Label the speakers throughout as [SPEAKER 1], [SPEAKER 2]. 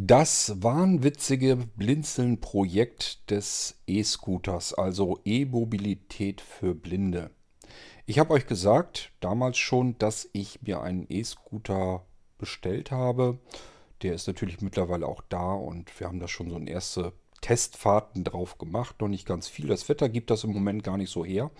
[SPEAKER 1] Das wahnwitzige Blinzeln-Projekt des E-Scooters, also E-Mobilität für Blinde. Ich habe euch gesagt, damals schon, dass ich mir einen E-Scooter bestellt habe. Der ist natürlich mittlerweile auch da und wir haben da schon so eine erste Testfahrten drauf gemacht. Noch nicht ganz viel. Das Wetter gibt das im Moment gar nicht so her.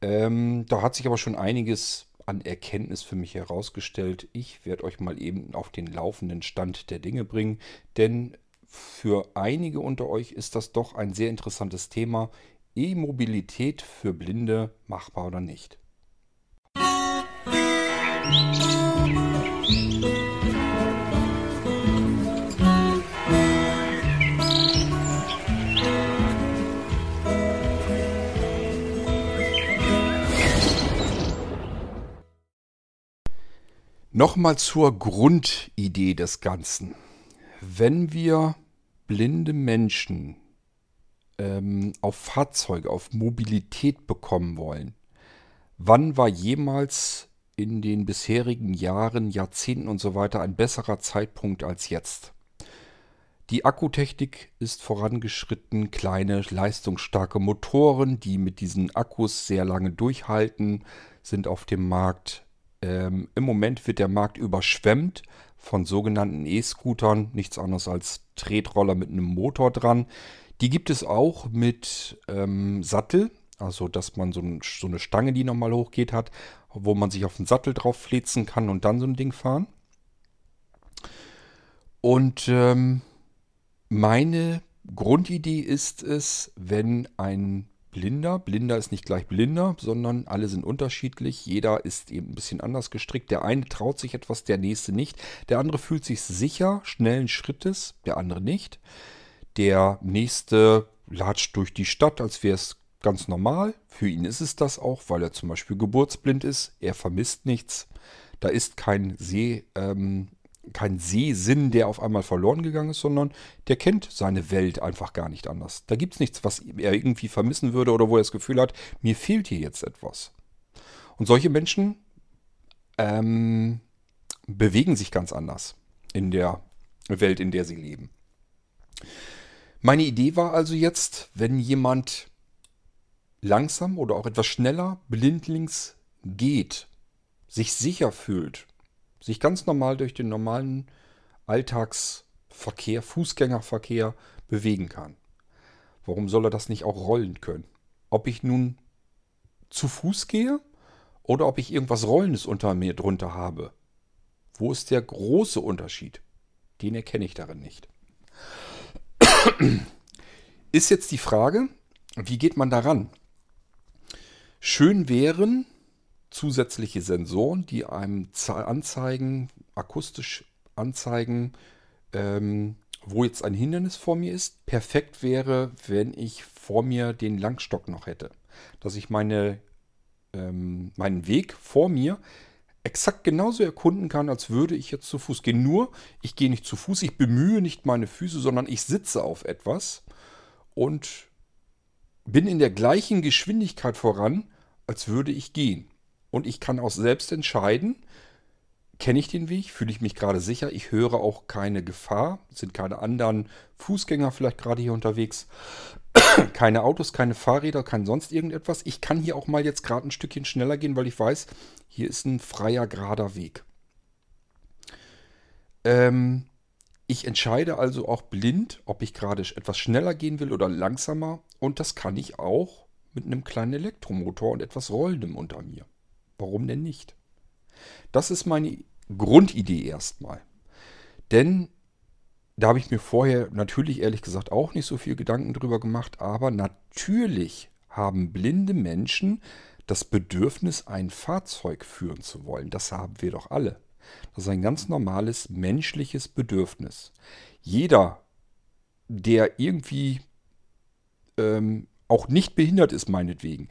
[SPEAKER 1] Ähm, da hat sich aber schon einiges an Erkenntnis für mich herausgestellt. Ich werde euch mal eben auf den laufenden Stand der Dinge bringen, denn für einige unter euch ist das doch ein sehr interessantes Thema. E-Mobilität für Blinde machbar oder nicht. Nochmal zur Grundidee des Ganzen. Wenn wir blinde Menschen ähm, auf Fahrzeuge, auf Mobilität bekommen wollen, wann war jemals in den bisherigen Jahren, Jahrzehnten und so weiter ein besserer Zeitpunkt als jetzt? Die Akkutechnik ist vorangeschritten, kleine leistungsstarke Motoren, die mit diesen Akkus sehr lange durchhalten, sind auf dem Markt. Ähm, Im Moment wird der Markt überschwemmt von sogenannten E-Scootern, nichts anderes als Tretroller mit einem Motor dran. Die gibt es auch mit ähm, Sattel, also dass man so, ein, so, eine Stange, die nochmal hochgeht, hat, wo man sich auf den Sattel drauf flitzen kann und dann so ein Ding fahren. Und ähm, meine Grundidee ist es, wenn ein Blinder. Blinder ist nicht gleich Blinder, sondern alle sind unterschiedlich. Jeder ist eben ein bisschen anders gestrickt. Der eine traut sich etwas, der nächste nicht. Der andere fühlt sich sicher, schnellen Schrittes, der andere nicht. Der nächste latscht durch die Stadt, als wäre es ganz normal. Für ihn ist es das auch, weil er zum Beispiel geburtsblind ist. Er vermisst nichts. Da ist kein See, ähm, kein Sehsinn, der auf einmal verloren gegangen ist, sondern der kennt seine Welt einfach gar nicht anders. Da gibt es nichts, was er irgendwie vermissen würde oder wo er das Gefühl hat, mir fehlt hier jetzt etwas. Und solche Menschen ähm, bewegen sich ganz anders in der Welt, in der sie leben. Meine Idee war also jetzt, wenn jemand langsam oder auch etwas schneller blindlings geht, sich sicher fühlt, sich ganz normal durch den normalen Alltagsverkehr, Fußgängerverkehr bewegen kann. Warum soll er das nicht auch rollen können? Ob ich nun zu Fuß gehe oder ob ich irgendwas Rollendes unter mir drunter habe. Wo ist der große Unterschied? Den erkenne ich darin nicht. Ist jetzt die Frage, wie geht man daran? Schön wären zusätzliche Sensoren, die einem anzeigen, akustisch anzeigen, ähm, wo jetzt ein Hindernis vor mir ist. Perfekt wäre, wenn ich vor mir den Langstock noch hätte. Dass ich meine, ähm, meinen Weg vor mir exakt genauso erkunden kann, als würde ich jetzt zu Fuß gehen. Nur, ich gehe nicht zu Fuß, ich bemühe nicht meine Füße, sondern ich sitze auf etwas und bin in der gleichen Geschwindigkeit voran, als würde ich gehen. Und ich kann auch selbst entscheiden, kenne ich den Weg, fühle ich mich gerade sicher, ich höre auch keine Gefahr, sind keine anderen Fußgänger vielleicht gerade hier unterwegs, keine Autos, keine Fahrräder, kein sonst irgendetwas. Ich kann hier auch mal jetzt gerade ein Stückchen schneller gehen, weil ich weiß, hier ist ein freier, gerader Weg. Ähm, ich entscheide also auch blind, ob ich gerade etwas schneller gehen will oder langsamer. Und das kann ich auch mit einem kleinen Elektromotor und etwas Rollendem unter mir. Warum denn nicht? Das ist meine Grundidee erstmal. Denn da habe ich mir vorher natürlich ehrlich gesagt auch nicht so viel Gedanken drüber gemacht, aber natürlich haben blinde Menschen das Bedürfnis, ein Fahrzeug führen zu wollen. Das haben wir doch alle. Das ist ein ganz normales menschliches Bedürfnis. Jeder, der irgendwie ähm, auch nicht behindert ist, meinetwegen,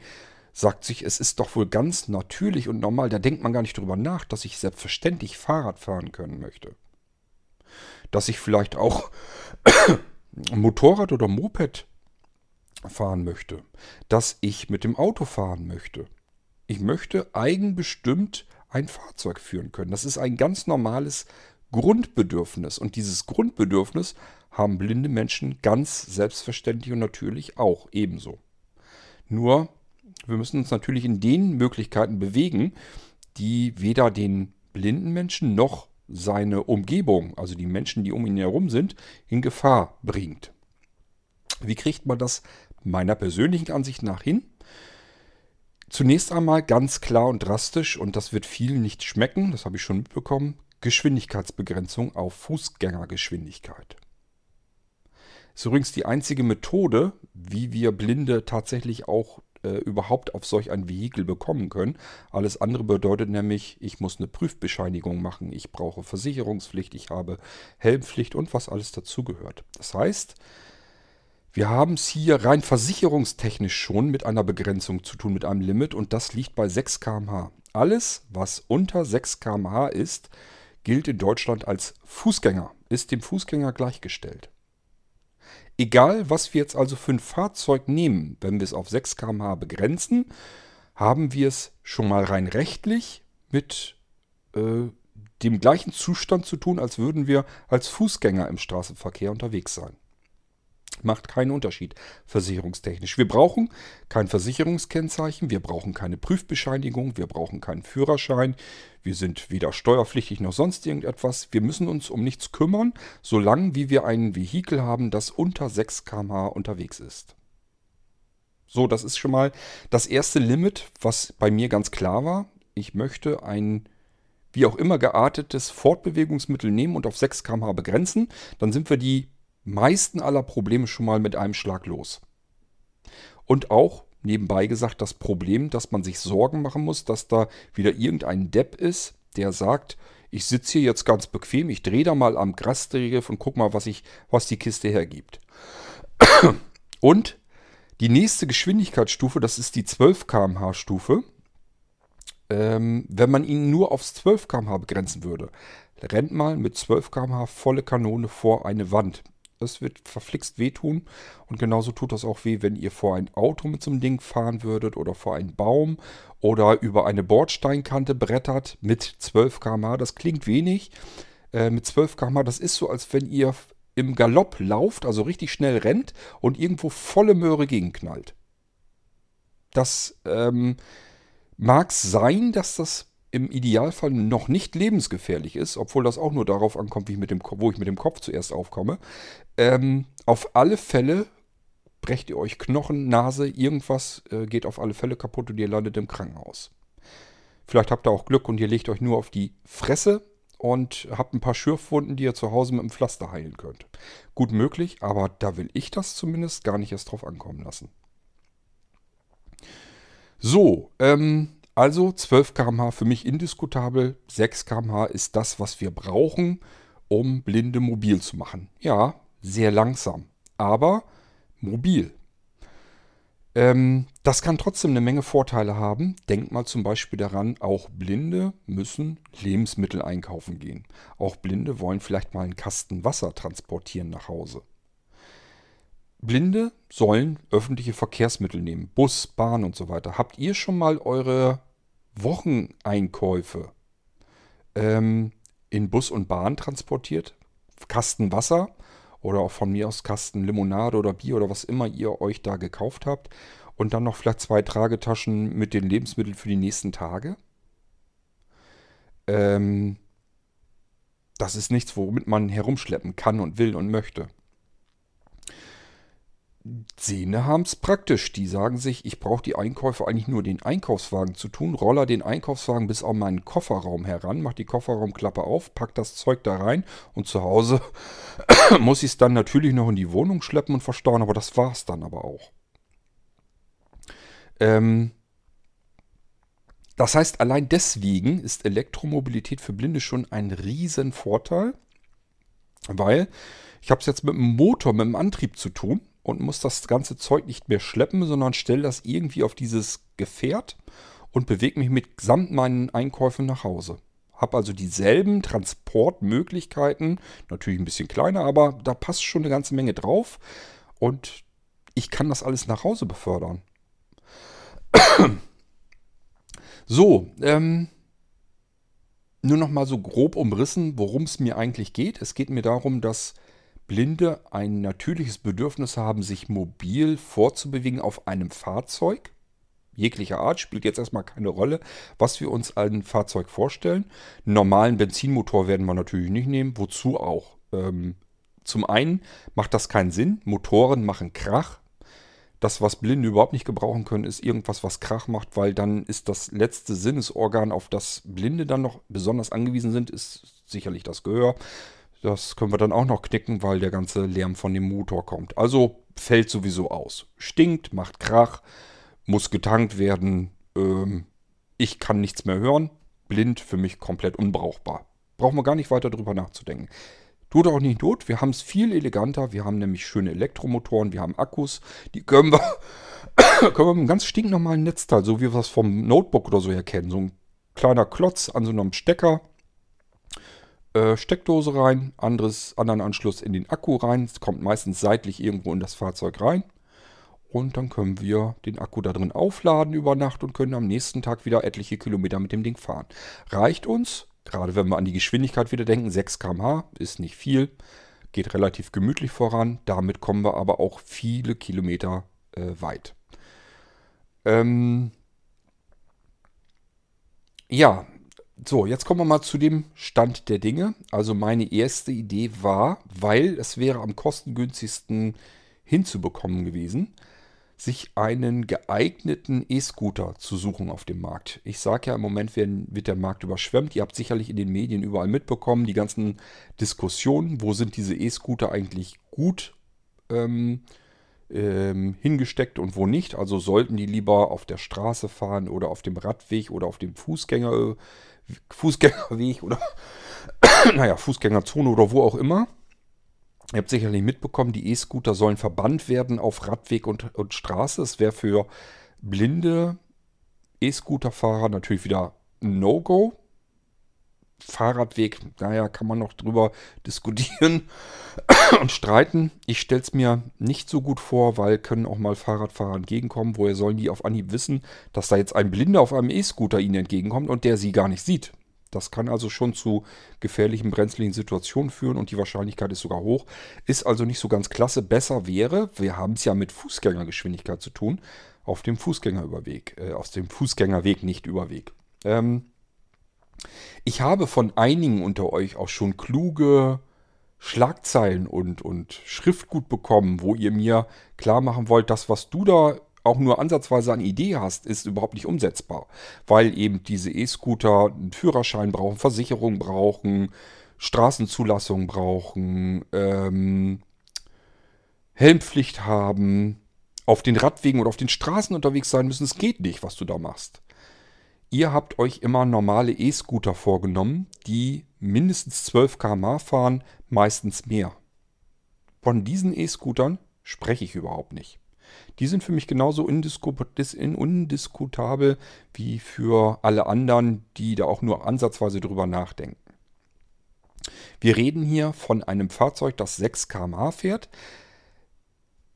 [SPEAKER 1] sagt sich, es ist doch wohl ganz natürlich und normal, da denkt man gar nicht drüber nach, dass ich selbstverständlich Fahrrad fahren können möchte. Dass ich vielleicht auch Motorrad oder Moped fahren möchte. Dass ich mit dem Auto fahren möchte. Ich möchte eigenbestimmt ein Fahrzeug führen können. Das ist ein ganz normales Grundbedürfnis. Und dieses Grundbedürfnis haben blinde Menschen ganz selbstverständlich und natürlich auch ebenso. Nur, wir müssen uns natürlich in den Möglichkeiten bewegen, die weder den blinden Menschen noch seine Umgebung, also die Menschen, die um ihn herum sind, in Gefahr bringt. Wie kriegt man das meiner persönlichen Ansicht nach hin? Zunächst einmal ganz klar und drastisch, und das wird vielen nicht schmecken, das habe ich schon mitbekommen, Geschwindigkeitsbegrenzung auf Fußgängergeschwindigkeit. Ist übrigens die einzige Methode, wie wir Blinde tatsächlich auch äh, überhaupt auf solch ein Vehikel bekommen können. Alles andere bedeutet nämlich, ich muss eine Prüfbescheinigung machen, ich brauche Versicherungspflicht, ich habe Helmpflicht und was alles dazugehört. Das heißt, wir haben es hier rein versicherungstechnisch schon mit einer Begrenzung zu tun, mit einem Limit und das liegt bei 6 km/h. Alles, was unter 6 km/h ist, gilt in Deutschland als Fußgänger, ist dem Fußgänger gleichgestellt. Egal, was wir jetzt also für ein Fahrzeug nehmen, wenn wir es auf 6 km/h begrenzen, haben wir es schon mal rein rechtlich mit äh, dem gleichen Zustand zu tun, als würden wir als Fußgänger im Straßenverkehr unterwegs sein. Macht keinen Unterschied versicherungstechnisch. Wir brauchen kein Versicherungskennzeichen, wir brauchen keine Prüfbescheinigung, wir brauchen keinen Führerschein, wir sind weder steuerpflichtig noch sonst irgendetwas. Wir müssen uns um nichts kümmern, solange wie wir ein Vehikel haben, das unter 6 km/h unterwegs ist. So, das ist schon mal das erste Limit, was bei mir ganz klar war. Ich möchte ein wie auch immer geartetes Fortbewegungsmittel nehmen und auf 6 km/h begrenzen. Dann sind wir die meisten aller Probleme schon mal mit einem Schlag los. Und auch nebenbei gesagt das Problem, dass man sich Sorgen machen muss, dass da wieder irgendein Depp ist, der sagt, ich sitze hier jetzt ganz bequem, ich drehe da mal am Grastegriff und guck mal, was, ich, was die Kiste hergibt. Und die nächste Geschwindigkeitsstufe, das ist die 12 km/h Stufe. Ähm, wenn man ihn nur aufs 12 km/h begrenzen würde, rennt mal mit 12 km/h volle Kanone vor eine Wand. Das wird verflixt wehtun. Und genauso tut das auch weh, wenn ihr vor ein Auto mit so einem Ding fahren würdet oder vor einen Baum oder über eine Bordsteinkante brettert mit 12 km/h. Das klingt wenig. Äh, mit 12 km/h, das ist so, als wenn ihr im Galopp lauft, also richtig schnell rennt und irgendwo volle Möhre gegenknallt. Das ähm, mag sein, dass das im Idealfall noch nicht lebensgefährlich ist, obwohl das auch nur darauf ankommt, wie ich mit dem, wo ich mit dem Kopf zuerst aufkomme. Ähm, auf alle Fälle brecht ihr euch Knochen, Nase, irgendwas äh, geht auf alle Fälle kaputt und ihr landet im Krankenhaus. Vielleicht habt ihr auch Glück und ihr legt euch nur auf die Fresse und habt ein paar Schürfwunden, die ihr zu Hause mit dem Pflaster heilen könnt. Gut möglich, aber da will ich das zumindest gar nicht erst drauf ankommen lassen. So, ähm, also 12 km/h für mich indiskutabel. 6 km/h ist das, was wir brauchen, um Blinde mobil zu machen. Ja, sehr langsam, aber mobil. Ähm, das kann trotzdem eine Menge Vorteile haben. Denkt mal zum Beispiel daran, auch Blinde müssen Lebensmittel einkaufen gehen. Auch Blinde wollen vielleicht mal einen Kasten Wasser transportieren nach Hause. Blinde sollen öffentliche Verkehrsmittel nehmen, Bus, Bahn und so weiter. Habt ihr schon mal eure Wocheneinkäufe ähm, in Bus und Bahn transportiert? Kasten Wasser oder auch von mir aus Kasten Limonade oder Bier oder was immer ihr euch da gekauft habt und dann noch vielleicht zwei Tragetaschen mit den Lebensmitteln für die nächsten Tage? Ähm, das ist nichts, womit man herumschleppen kann und will und möchte. Sehne haben es praktisch. Die sagen sich, ich brauche die Einkäufe eigentlich nur den Einkaufswagen zu tun, roller den Einkaufswagen bis auf meinen Kofferraum heran, mach die Kofferraumklappe auf, pack das Zeug da rein und zu Hause muss ich es dann natürlich noch in die Wohnung schleppen und verstauen, aber das war es dann aber auch. Ähm, das heißt, allein deswegen ist Elektromobilität für Blinde schon ein Riesenvorteil, weil ich habe es jetzt mit einem Motor, mit einem Antrieb zu tun und muss das ganze Zeug nicht mehr schleppen, sondern stelle das irgendwie auf dieses Gefährt und bewege mich mitsamt meinen Einkäufen nach Hause. Habe also dieselben Transportmöglichkeiten, natürlich ein bisschen kleiner, aber da passt schon eine ganze Menge drauf und ich kann das alles nach Hause befördern. so, ähm, nur noch mal so grob umrissen, worum es mir eigentlich geht. Es geht mir darum, dass Blinde ein natürliches Bedürfnis haben, sich mobil vorzubewegen auf einem Fahrzeug. Jeglicher Art spielt jetzt erstmal keine Rolle, was wir uns ein Fahrzeug vorstellen. Einen normalen Benzinmotor werden wir natürlich nicht nehmen. Wozu auch? Ähm, zum einen macht das keinen Sinn. Motoren machen Krach. Das, was Blinde überhaupt nicht gebrauchen können, ist irgendwas, was Krach macht, weil dann ist das letzte Sinnesorgan, auf das Blinde dann noch besonders angewiesen sind, ist sicherlich das Gehör. Das können wir dann auch noch knicken, weil der ganze Lärm von dem Motor kommt. Also fällt sowieso aus. Stinkt, macht Krach, muss getankt werden. Ähm, ich kann nichts mehr hören. Blind für mich komplett unbrauchbar. Brauchen wir gar nicht weiter drüber nachzudenken. Tut auch nicht not. Wir haben es viel eleganter. Wir haben nämlich schöne Elektromotoren. Wir haben Akkus. Die können wir, können wir mit einem ganz stinknormalen Netzteil, so wie wir es vom Notebook oder so her kennen. So ein kleiner Klotz an so einem Stecker. Äh, Steckdose rein, anderes, anderen Anschluss in den Akku rein. Es kommt meistens seitlich irgendwo in das Fahrzeug rein. Und dann können wir den Akku da drin aufladen über Nacht und können am nächsten Tag wieder etliche Kilometer mit dem Ding fahren. Reicht uns, Gerade wenn wir an die Geschwindigkeit wieder denken, 6 km/h ist nicht viel, geht relativ gemütlich voran. Damit kommen wir aber auch viele Kilometer äh, weit. Ähm ja, so, jetzt kommen wir mal zu dem Stand der Dinge. Also meine erste Idee war, weil es wäre am kostengünstigsten hinzubekommen gewesen, sich einen geeigneten E-Scooter zu suchen auf dem Markt. Ich sage ja, im Moment werden, wird der Markt überschwemmt. Ihr habt sicherlich in den Medien überall mitbekommen, die ganzen Diskussionen, wo sind diese E-Scooter eigentlich gut ähm, ähm, hingesteckt und wo nicht. Also sollten die lieber auf der Straße fahren oder auf dem Radweg oder auf dem Fußgänger, Fußgängerweg oder naja, Fußgängerzone oder wo auch immer. Ihr habt sicherlich mitbekommen, die E-Scooter sollen verbannt werden auf Radweg und, und Straße. Es wäre für blinde E-Scooter-Fahrer natürlich wieder ein No-Go. Fahrradweg, naja, kann man noch drüber diskutieren und streiten. Ich stelle es mir nicht so gut vor, weil können auch mal Fahrradfahrer entgegenkommen. Woher sollen die auf Anhieb wissen, dass da jetzt ein Blinder auf einem E-Scooter ihnen entgegenkommt und der sie gar nicht sieht? Das kann also schon zu gefährlichen, brenzlichen Situationen führen und die Wahrscheinlichkeit ist sogar hoch. Ist also nicht so ganz klasse. Besser wäre, wir haben es ja mit Fußgängergeschwindigkeit zu tun, auf dem Fußgängerüberweg, äh, auf dem Fußgängerweg, nicht Überweg. Ähm, ich habe von einigen unter euch auch schon kluge Schlagzeilen und, und Schriftgut bekommen, wo ihr mir klar machen wollt, das, was du da auch nur ansatzweise eine Idee hast, ist überhaupt nicht umsetzbar. Weil eben diese E-Scooter einen Führerschein brauchen, Versicherung brauchen, Straßenzulassung brauchen, ähm, Helmpflicht haben, auf den Radwegen oder auf den Straßen unterwegs sein müssen. Es geht nicht, was du da machst. Ihr habt euch immer normale E-Scooter vorgenommen, die mindestens 12 km fahren, meistens mehr. Von diesen E-Scootern spreche ich überhaupt nicht. Die sind für mich genauso undiskutabel wie für alle anderen, die da auch nur ansatzweise drüber nachdenken. Wir reden hier von einem Fahrzeug, das 6 km/h fährt.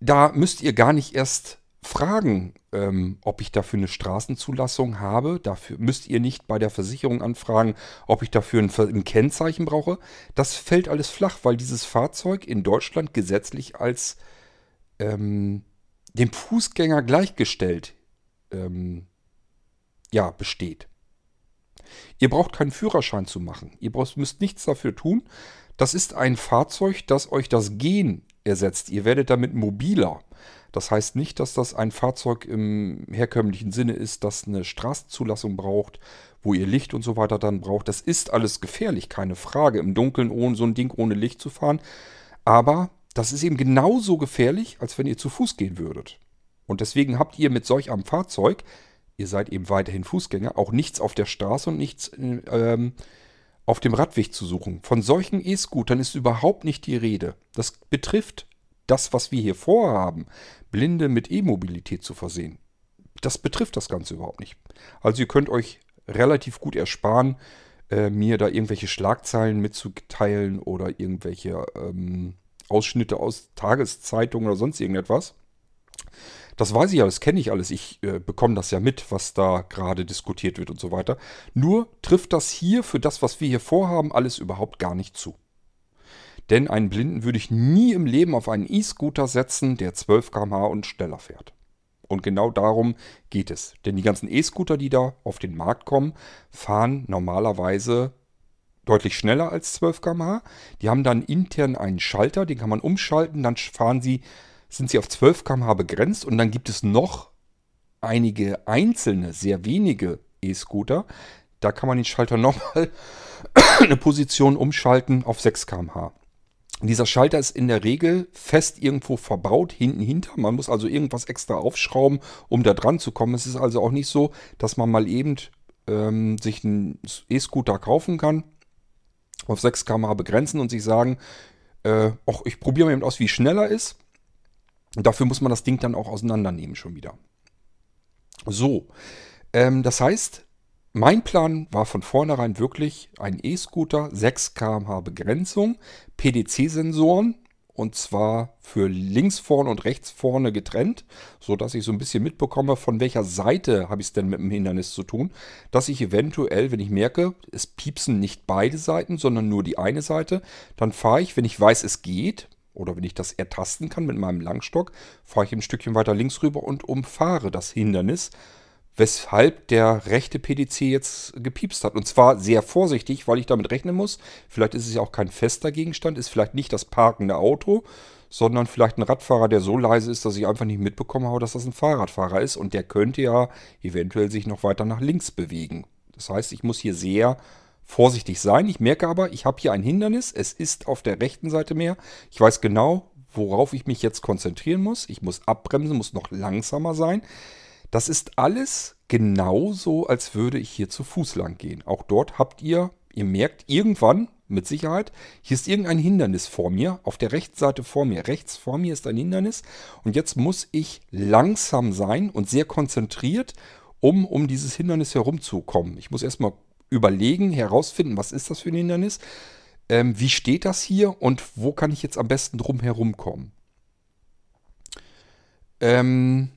[SPEAKER 1] Da müsst ihr gar nicht erst fragen, ähm, ob ich dafür eine Straßenzulassung habe. Dafür müsst ihr nicht bei der Versicherung anfragen, ob ich dafür ein, ein, Kennzeichen brauche. Das fällt alles flach, weil dieses Fahrzeug in Deutschland gesetzlich als ähm, dem Fußgänger gleichgestellt ähm, ja, besteht. Ihr braucht keinen Führerschein zu machen. Ihr braucht, müsst nichts dafür tun. Das ist ein Fahrzeug, das euch das Gehen ersetzt. Ihr werdet damit mobiler. Das heißt nicht, dass das ein Fahrzeug im herkömmlichen Sinne ist, das eine Straßenzulassung braucht, wo ihr Licht und so weiter dann braucht. Das ist alles gefährlich, keine Frage, im Dunkeln ohne so ein Ding ohne Licht zu fahren. Aber das ist eben genauso gefährlich, als wenn ihr zu Fuß gehen würdet. Und deswegen habt ihr mit solch einem Fahrzeug, ihr seid eben weiterhin Fußgänger, auch nichts auf der Straße und nichts ähm, auf dem Radweg zu suchen. Von solchen E-Scootern ist überhaupt nicht die Rede. Das betrifft das, was wir hier vorhaben, Blinde mit E-Mobilität zu versehen. Das betrifft das Ganze überhaupt nicht. Also ihr könnt euch relativ gut ersparen, äh, mir da irgendwelche Schlagzeilen mitzuteilen oder irgendwelche ähm, Ausschnitte aus Tageszeitungen oder sonst irgendetwas. Das weiß ich ja, das kenne ich alles. Ich äh, bekomme das ja mit, was da gerade diskutiert wird und so weiter. Nur trifft das hier für das, was wir hier vorhaben, alles überhaupt gar nicht zu. Denn einen Blinden würde ich nie im Leben auf einen E-Scooter setzen, der 12 km/h und schneller fährt. Und genau darum geht es. Denn die ganzen E-Scooter, die da auf den Markt kommen, fahren normalerweise deutlich schneller als 12 km/h. Die haben dann intern einen Schalter, den kann man umschalten, dann fahren sie, sind sie auf 12 km/h begrenzt und dann gibt es noch einige einzelne, sehr wenige E-Scooter. Da kann man den Schalter nochmal eine Position umschalten auf 6 km/h. Dieser Schalter ist in der Regel fest irgendwo verbaut, hinten hinter. Man muss also irgendwas extra aufschrauben, um da dran zu kommen. Es ist also auch nicht so, dass man mal eben ähm, sich einen E-Scooter kaufen kann, auf 6 km/h begrenzen und sich sagen, äh, och, ich probiere mal eben aus, wie schneller ist. Und dafür muss man das Ding dann auch auseinandernehmen schon wieder. So, ähm, das heißt, mein Plan war von vornherein wirklich ein E-Scooter, 6 km/h Begrenzung, PDC-Sensoren und zwar für links vorne und rechts vorne getrennt, sodass ich so ein bisschen mitbekomme, von welcher Seite habe ich es denn mit dem Hindernis zu tun, dass ich eventuell, wenn ich merke, es piepsen nicht beide Seiten, sondern nur die eine Seite, dann fahre ich, wenn ich weiß, es geht, oder wenn ich das ertasten kann mit meinem Langstock, fahre ich ein Stückchen weiter links rüber und umfahre das Hindernis, weshalb der rechte PDC jetzt gepiepst hat. Und zwar sehr vorsichtig, weil ich damit rechnen muss. Vielleicht ist es ja auch kein fester Gegenstand, ist vielleicht nicht das parkende Auto, sondern vielleicht ein Radfahrer, der so leise ist, dass ich einfach nicht mitbekommen habe, dass das ein Fahrradfahrer ist. Und der könnte ja eventuell sich noch weiter nach links bewegen. Das heißt, ich muss hier sehr vorsichtig sein. Ich merke aber, ich habe hier ein Hindernis. Es ist auf der rechten Seite mehr. Ich weiß genau, worauf ich mich jetzt konzentrieren muss. Ich muss abbremsen, muss noch langsamer sein. Das ist alles genauso, als würde ich hier zu Fuß lang gehen. Auch dort habt ihr, ihr merkt irgendwann, mit Sicherheit, hier ist irgendein Hindernis vor mir, auf der rechten Seite vor mir. Rechts vor mir ist ein Hindernis und jetzt muss ich langsam sein und sehr konzentriert, um um dieses Hindernis herumzukommen. Ich muss erstmal überlegen, herausfinden, was ist das für ein Hindernis, ähm, wie steht das hier und wo kann ich jetzt am besten drum herumkommen. Ähm,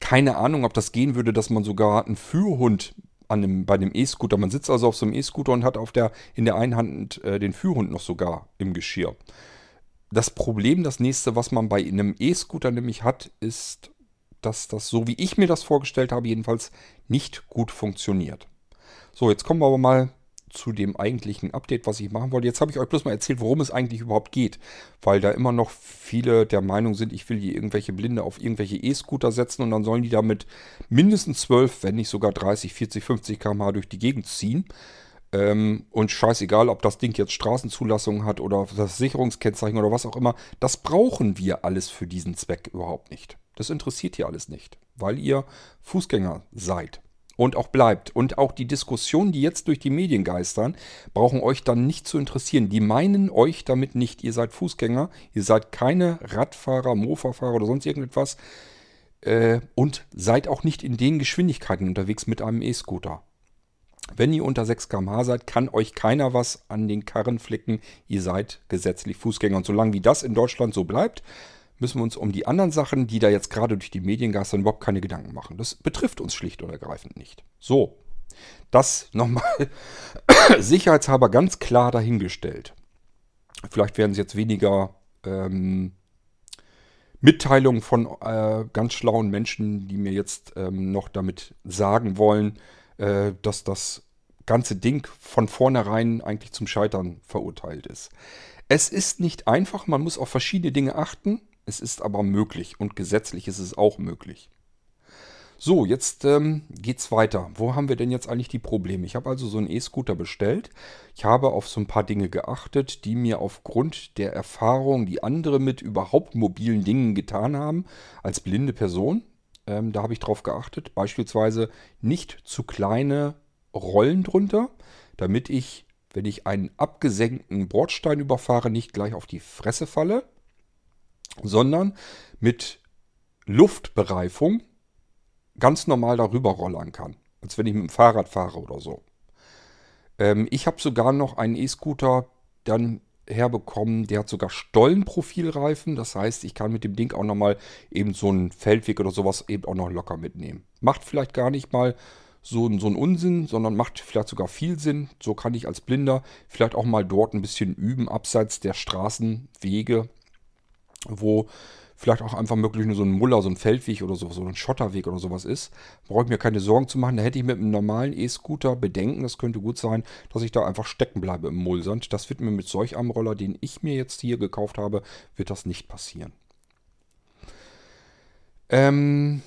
[SPEAKER 1] keine Ahnung, ob das gehen würde, dass man sogar einen Führhund an dem, bei dem E-Scooter, man sitzt also auf so einem E-Scooter und hat auf der, in der einen Hand äh, den Führhund noch sogar im Geschirr. Das Problem, das nächste, was man bei einem E-Scooter nämlich hat, ist, dass das, so wie ich mir das vorgestellt habe, jedenfalls nicht gut funktioniert. So, jetzt kommen wir aber mal zu dem eigentlichen Update, was ich machen wollte. Jetzt habe ich euch bloß mal erzählt, worum es eigentlich überhaupt geht, weil da immer noch viele der Meinung sind, ich will hier irgendwelche Blinde auf irgendwelche E-Scooter setzen und dann sollen die damit mindestens 12, wenn nicht sogar 30, 40, 50 km/h durch die Gegend ziehen. Ähm, und scheißegal, ob das Ding jetzt Straßenzulassung hat oder das Sicherungskennzeichen oder was auch immer, das brauchen wir alles für diesen Zweck überhaupt nicht. Das interessiert hier alles nicht, weil ihr Fußgänger seid und auch bleibt. Und auch die Diskussionen, die jetzt durch die Medien geistern, brauchen euch dann nicht zu interessieren. Die meinen euch damit nicht. Ihr seid Fußgänger, ihr seid keine Radfahrer, Mofa-Fahrer oder sonst irgendetwas äh, und seid auch nicht in den Geschwindigkeiten unterwegs mit einem E-Scooter. Wenn ihr unter 6 km/h seid, kann euch keiner was an den Karren flicken. Ihr seid gesetzlich Fußgänger. Und solange wie das in Deutschland so bleibt, müssen wir uns um die anderen Sachen, die da jetzt gerade durch die Medien geistern, überhaupt keine Gedanken machen. Das betrifft uns schlicht und ergreifend nicht. So, das nochmal sicherheitshalber ganz klar dahingestellt. Vielleicht werden es jetzt weniger ähm, Mitteilungen von äh, ganz schlauen Menschen, die mir jetzt ähm, noch damit sagen wollen, äh, dass das ganze Ding von vornherein eigentlich zum Scheitern verurteilt ist. Es ist nicht einfach, man muss auf verschiedene Dinge achten. Es ist aber möglich und gesetzlich ist es auch möglich. So, jetzt ähm, geht's weiter. Wo haben wir denn jetzt eigentlich die Probleme? Ich habe also so einen E-Scooter bestellt. Ich habe auf so ein paar Dinge geachtet, die mir aufgrund der Erfahrung, die andere mit überhaupt mobilen Dingen getan haben, als blinde Person, ähm, da habe ich drauf geachtet. Beispielsweise nicht zu kleine Rollen drunter, damit ich, wenn ich einen abgesenkten Bordstein überfahre, nicht gleich auf die Fresse falle sondern mit Luftbereifung ganz normal darüber rollern kann. Als wenn ich mit dem Fahrrad fahre oder so. Ähm, ich habe sogar noch einen E-Scooter dann herbekommen. Der hat sogar Stollenprofilreifen. Das heißt, ich kann mit dem Ding auch nochmal eben so einen Feldweg oder sowas eben auch noch locker mitnehmen. Macht vielleicht gar nicht mal so, so einen Unsinn, sondern macht vielleicht sogar viel Sinn. So kann ich als Blinder vielleicht auch mal dort ein bisschen üben, abseits der Straßenwege, wo vielleicht auch einfach möglich nur so ein Muller, so ein Feldweg oder so, so ein Schotterweg oder sowas ist. Brauche ich mir keine Sorgen zu machen. Da hätte ich mit einem normalen E-Scooter Bedenken. Das könnte gut sein, dass ich da einfach stecken bleibe im Mullsand. Das wird mir mit solch einem Roller, den ich mir jetzt hier gekauft habe, wird das nicht passieren. Ähm,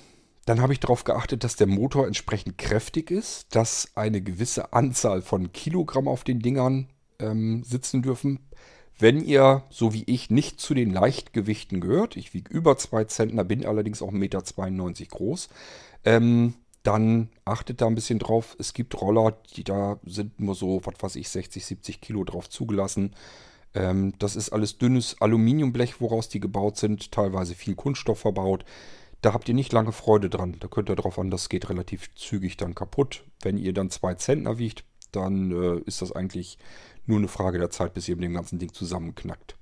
[SPEAKER 1] dann habe ich darauf geachtet, dass der Motor entsprechend kräftig ist, dass eine gewisse Anzahl von Kilogramm auf den Dingern ähm, sitzen dürfen. Wenn ihr, so wie ich, nicht zu den Leichtgewichten gehört, ich wiege über 2 Zentner, bin allerdings auch 1,92 Meter groß, ähm, dann achtet da ein bisschen drauf. Es gibt Roller, die da sind nur so, was weiß ich, 60, 70 Kilo drauf zugelassen. Ähm, das ist alles dünnes Aluminiumblech, woraus die gebaut sind, teilweise viel Kunststoff verbaut. Da habt ihr nicht lange Freude dran. Da könnt ihr drauf an, das geht relativ zügig dann kaputt. Wenn ihr dann 2 Zentner wiegt, dann äh, ist das eigentlich nur eine Frage der Zeit, bis ihr mit dem ganzen Ding zusammenknackt.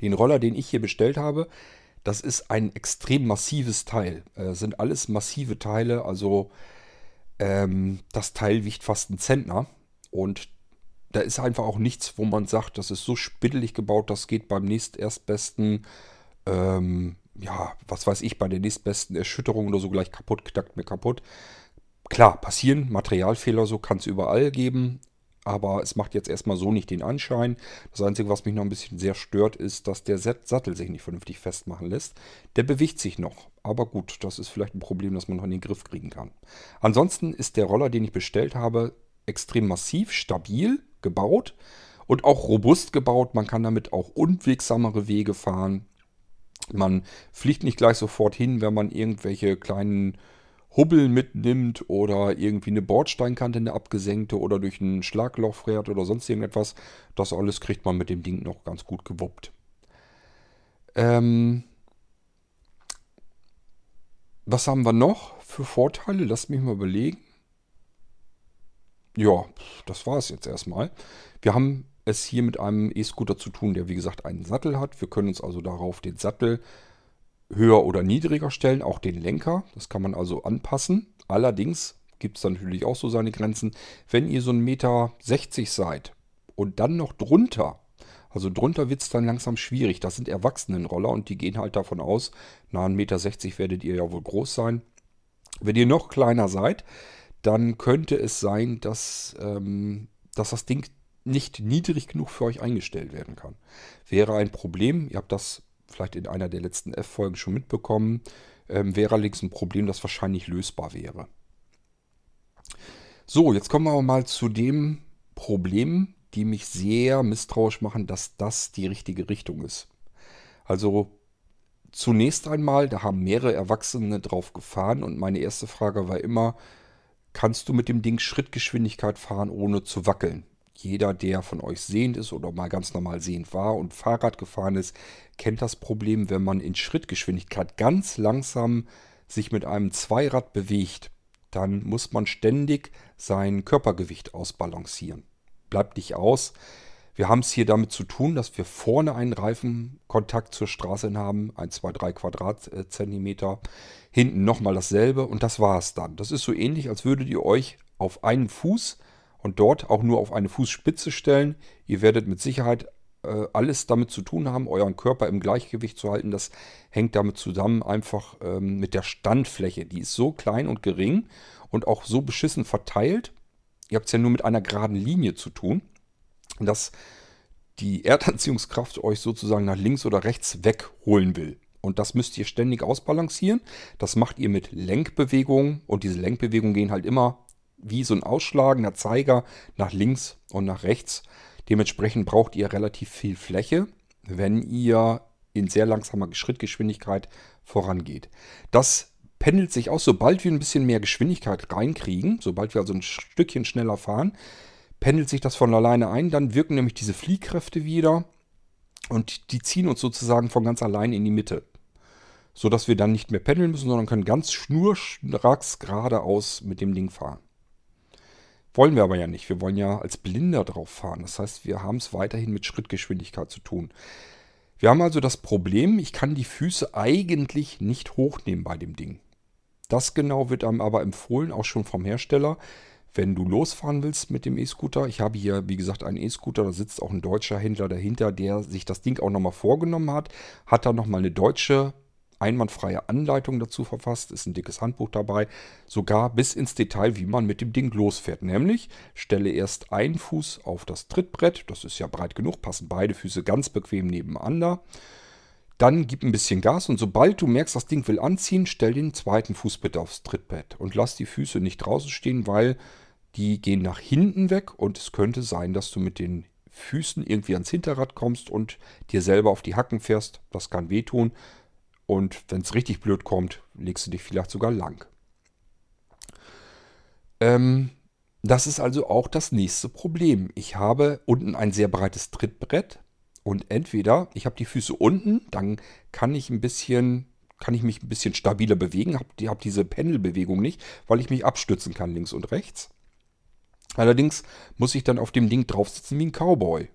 [SPEAKER 1] Den Roller, den ich hier bestellt habe, das ist ein extrem massives Teil. Äh, sind alles massive Teile, also ähm, das Teil wiegt fast einen Zentner. Und da ist einfach auch nichts, wo man sagt, das ist so spittelig gebaut, das geht beim nächsterstbesten, ähm, ja, was weiß ich, bei der nächstbesten Erschütterung oder so gleich kaputt, knackt mir kaputt. Klar, passieren Materialfehler, so kann es überall geben aber es macht jetzt erstmal so nicht den Anschein. Das Einzige, was mich noch ein bisschen sehr stört, ist, dass der Sattel sich nicht vernünftig festmachen lässt. Der bewegt sich noch, aber gut, das ist vielleicht ein Problem, das man noch in den Griff kriegen kann. Ansonsten ist der Roller, den ich bestellt habe, extrem massiv, stabil gebaut und auch robust gebaut. Man kann damit auch unwegsamere Wege fahren. Man fliegt nicht gleich sofort hin, wenn man irgendwelche kleinen Hubbel mitnimmt oder irgendwie eine Bordsteinkante, eine abgesenkte oder durch ein Schlagloch fährt oder sonst irgendetwas. Das alles kriegt man mit dem Ding noch ganz gut gewuppt. Ähm, was haben wir noch für Vorteile? Lasst mich mal überlegen. Ja, das war es jetzt erstmal. Wir haben es hier mit einem E-Scooter zu tun, der wie gesagt einen Sattel hat. Wir können uns also darauf den Sattel höher oder niedriger stellen, auch den Lenker. Das kann man also anpassen. Allerdings gibt es natürlich auch so seine Grenzen. Wenn ihr so ein Meter 60 seid und dann noch drunter, also drunter wird es dann langsam schwierig. Das sind Erwachsenenroller und die gehen halt davon aus, na 1,60 Meter werdet ihr ja wohl groß sein. Wenn ihr noch kleiner seid, dann könnte es sein, dass, ähm, dass das Ding nicht niedrig genug für euch eingestellt werden kann. Wäre ein Problem. Ihr habt das vielleicht in einer der letzten F-Folgen schon mitbekommen, ähm, wäre allerdings ein Problem, das wahrscheinlich lösbar wäre. So, jetzt kommen wir mal zu dem Problem, die mich sehr misstrauisch machen, dass das die richtige Richtung ist. Also zunächst einmal, da haben mehrere Erwachsene drauf gefahren und meine erste Frage war immer, kannst du mit dem Ding Schrittgeschwindigkeit fahren, ohne zu wackeln? Jeder, der von euch sehend ist oder mal ganz normal sehend war und Fahrrad gefahren ist, kennt das Problem, wenn man in Schrittgeschwindigkeit ganz langsam sich mit einem Zweirad bewegt, dann muss man ständig sein Körpergewicht ausbalancieren. Bleibt nicht aus. Wir haben es hier damit zu tun, dass wir vorne einen Reifenkontakt zur Straße haben, 1, 2, 3 Quadratzentimeter, hinten nochmal dasselbe und das war es dann. Das ist so ähnlich, als würdet ihr euch auf einen Fuß und dort auch nur auf eine Fußspitze stellen. Ihr werdet mit Sicherheit äh, alles damit zu tun haben, euren Körper im Gleichgewicht zu halten. Das hängt damit zusammen einfach ähm, mit der Standfläche. Die ist so klein und gering und auch so beschissen verteilt. Ihr habt es ja nur mit einer geraden Linie zu tun, dass die Erdanziehungskraft euch sozusagen nach links oder rechts wegholen will. Und das müsst ihr ständig ausbalancieren. Das macht ihr mit Lenkbewegungen. Und diese Lenkbewegungen gehen halt immer wie so ein ausschlagender Zeiger nach links und nach rechts. Dementsprechend braucht ihr relativ viel Fläche, wenn ihr in sehr langsamer Schrittgeschwindigkeit vorangeht. Das pendelt sich aus, sobald wir ein bisschen mehr Geschwindigkeit reinkriegen, sobald wir also ein Stückchen schneller fahren, pendelt sich das von alleine ein. Dann wirken nämlich diese Fliehkräfte wieder und die ziehen uns sozusagen von ganz allein in die Mitte. Sodass wir dann nicht mehr pendeln müssen, sondern können ganz schnurstracks geradeaus mit dem Ding fahren. Wollen wir aber ja nicht. Wir wollen ja als Blinder drauf fahren. Das heißt, wir haben es weiterhin mit Schrittgeschwindigkeit zu tun. Wir haben also das Problem, ich kann die Füße eigentlich nicht hochnehmen bei dem Ding. Das genau wird einem aber empfohlen, auch schon vom Hersteller, wenn du losfahren willst mit dem E-Scooter. Ich habe hier, wie gesagt, einen E-Scooter, da sitzt auch ein deutscher Händler dahinter, der sich das Ding auch nochmal vorgenommen hat. Hat da nochmal eine deutsche einwandfreie Anleitung dazu verfasst, ist ein dickes Handbuch dabei, sogar bis ins Detail, wie man mit dem Ding losfährt. Nämlich stelle erst einen Fuß auf das Trittbrett, das ist ja breit genug, passen beide Füße ganz bequem nebeneinander. Dann gib ein bisschen Gas und sobald du merkst, das Ding will anziehen, stell den zweiten Fuß bitte aufs Trittbrett und lass die Füße nicht draußen stehen, weil die gehen nach hinten weg und es könnte sein, dass du mit den Füßen irgendwie ans Hinterrad kommst und dir selber auf die Hacken fährst. Das kann wehtun. Und wenn es richtig blöd kommt, legst du dich vielleicht sogar lang. Ähm, das ist also auch das nächste Problem. Ich habe unten ein sehr breites Trittbrett und entweder ich habe die Füße unten, dann kann ich ein bisschen kann ich mich ein bisschen stabiler bewegen, habe hab diese Pendelbewegung nicht, weil ich mich abstützen kann links und rechts. Allerdings muss ich dann auf dem Ding drauf sitzen wie ein Cowboy,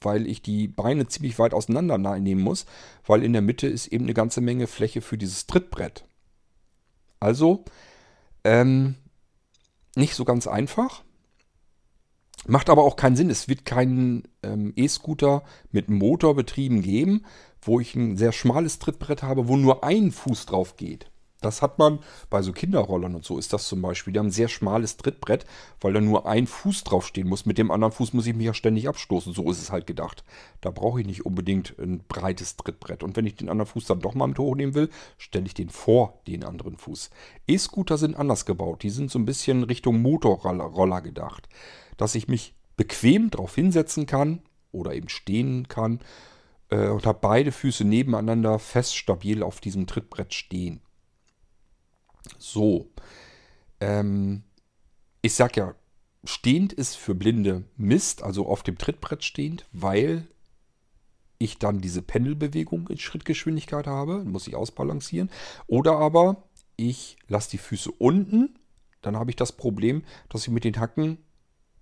[SPEAKER 1] weil ich die Beine ziemlich weit auseinander nehmen muss, weil in der Mitte ist eben eine ganze Menge Fläche für dieses Trittbrett. Also, ähm, nicht so ganz einfach. Macht aber auch keinen Sinn. Es wird keinen ähm, E-Scooter mit Motor betrieben geben, wo ich ein sehr schmales Trittbrett habe, wo nur ein Fuß drauf geht. Das hat man bei so Kinderrollern und so ist das zum Beispiel. Die haben ein sehr schmales Trittbrett, weil da nur ein Fuß draufstehen muss. Mit dem anderen Fuß muss ich mich ja ständig abstoßen. So ist es halt gedacht. Da brauche ich nicht unbedingt ein breites Trittbrett. Und wenn ich den anderen Fuß dann doch mal mit hochnehmen will, stelle ich den vor den anderen Fuß. E-Scooter sind anders gebaut. Die sind so ein bisschen Richtung Motorroller gedacht. Dass ich mich bequem drauf hinsetzen kann oder eben stehen kann äh, und habe beide Füße nebeneinander fest stabil auf diesem Trittbrett stehen. So. Ähm, ich sag ja, stehend ist für Blinde Mist, also auf dem Trittbrett stehend, weil ich dann diese Pendelbewegung in Schrittgeschwindigkeit habe, muss ich ausbalancieren. Oder aber ich lasse die Füße unten, dann habe ich das Problem, dass ich mit den Hacken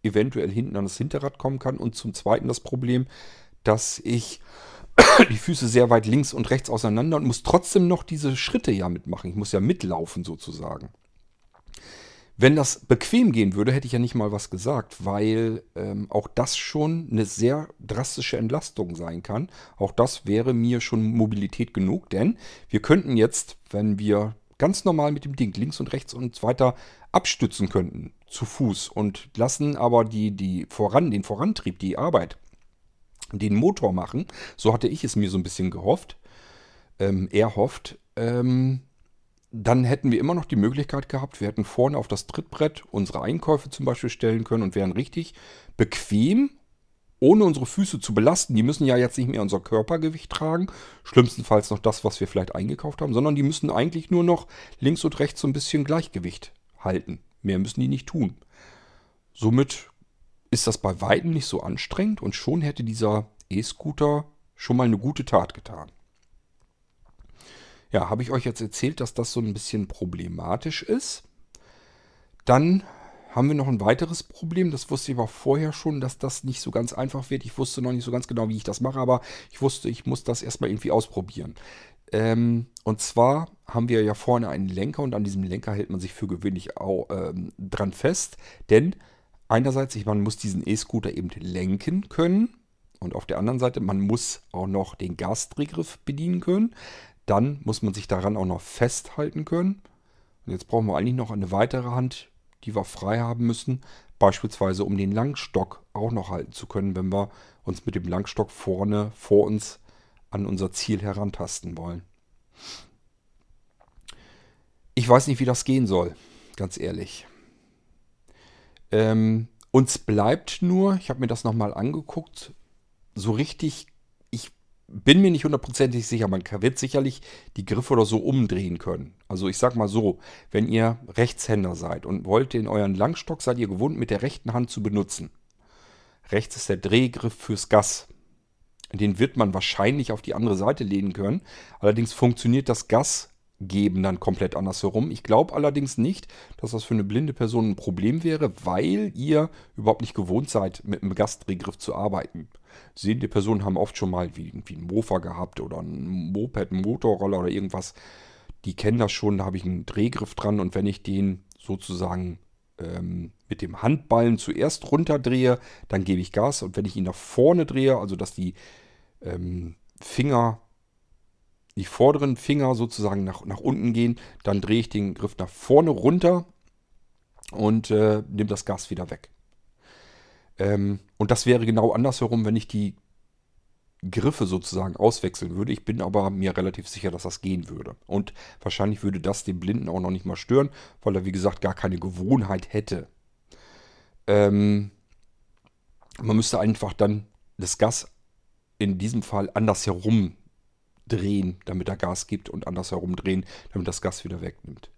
[SPEAKER 1] eventuell hinten an das Hinterrad kommen kann. Und zum Zweiten das Problem, dass ich die Füße sehr weit links und rechts auseinander und muss trotzdem noch diese Schritte ja mitmachen. Ich muss ja mitlaufen sozusagen. Wenn das bequem gehen würde, hätte ich ja nicht mal was gesagt, weil ähm, auch das schon eine sehr drastische Entlastung sein kann. Auch das wäre mir schon Mobilität genug, denn wir könnten jetzt, wenn wir ganz normal mit dem Ding links und rechts und weiter abstützen könnten zu Fuß und lassen aber die, die voran, den Vorantrieb, die Arbeit den Motor machen. So hatte ich es mir so ein bisschen gehofft. Ähm, er hofft. Ähm, dann hätten wir immer noch die Möglichkeit gehabt, wir hätten vorne auf das Trittbrett unsere Einkäufe zum Beispiel stellen können und wären richtig bequem, ohne unsere Füße zu belasten. Die müssen ja jetzt nicht mehr unser Körpergewicht tragen, schlimmstenfalls noch das, was wir vielleicht eingekauft haben, sondern die müssen eigentlich nur noch links und rechts so ein bisschen Gleichgewicht halten. Mehr müssen die nicht tun. Somit ist das bei weitem nicht so anstrengend und schon hätte dieser E-Scooter schon mal eine gute Tat getan. Ja, habe ich euch jetzt erzählt, dass das so ein bisschen problematisch ist. Dann haben wir noch ein weiteres Problem. Das wusste ich aber vorher schon, dass das nicht so ganz einfach wird. Ich wusste noch nicht so ganz genau, wie ich das mache, aber ich wusste, ich muss das erstmal irgendwie ausprobieren. Ähm, und zwar haben wir ja vorne einen Lenker und an diesem Lenker hält man sich für gewöhnlich auch, ähm, dran fest, denn einerseits, man muss diesen E-Scooter eben lenken können. Und auf der anderen Seite, man muss auch noch den Gasdrehgriff bedienen können. Dann muss man sich daran auch noch festhalten können. Und jetzt brauchen wir eigentlich noch eine weitere Hand, die wir frei haben müssen. Beispielsweise um den Langstock auch noch halten zu können, wenn wir uns mit dem Langstock vorne vor uns an unser Ziel herantasten wollen. Ich weiß nicht, wie das gehen soll, ganz ehrlich. Ähm, uns bleibt nur, ich habe mir das nochmal angeguckt, so richtig, ich bin mir nicht hundertprozentig sicher, man wird sicherlich die Griffe oder so umdrehen können. Also ich sag mal so, wenn ihr Rechtshänder seid und wollt den euren Langstock, seid ihr gewohnt mit der rechten Hand zu benutzen. Rechts ist der Drehgriff fürs Gas. Den wird man wahrscheinlich auf die andere Seite lehnen können. Allerdings funktioniert das Gas geben dann komplett andersherum. Ich glaube allerdings nicht, dass das für eine blinde Person ein Problem wäre, weil ihr überhaupt nicht gewohnt seid, mit einem Gastdrehgriff zu arbeiten. Sehende Personen haben oft schon mal wie, wie ein Mofa gehabt oder ein Moped, ein Motorroller oder irgendwas. Die kennen das schon, da habe ich einen Drehgriff dran und wenn ich den sozusagen ähm, mit dem Handballen zuerst runterdrehe, dann gebe ich Gas und wenn ich ihn nach vorne drehe, also dass die ähm, Finger die vorderen Finger sozusagen nach, nach unten gehen, dann drehe ich den Griff nach vorne runter und äh, nehme das Gas wieder weg. Ähm, und das wäre genau andersherum, wenn ich die Griffe sozusagen auswechseln würde. Ich bin aber mir relativ sicher, dass das gehen würde. Und wahrscheinlich würde das den Blinden auch noch nicht mal stören, weil er, wie gesagt, gar keine Gewohnheit hätte. Ähm, man müsste einfach dann das Gas in diesem Fall andersherum drehen, damit er Gas gibt und andersherum drehen, damit das Gas wieder wegnimmt.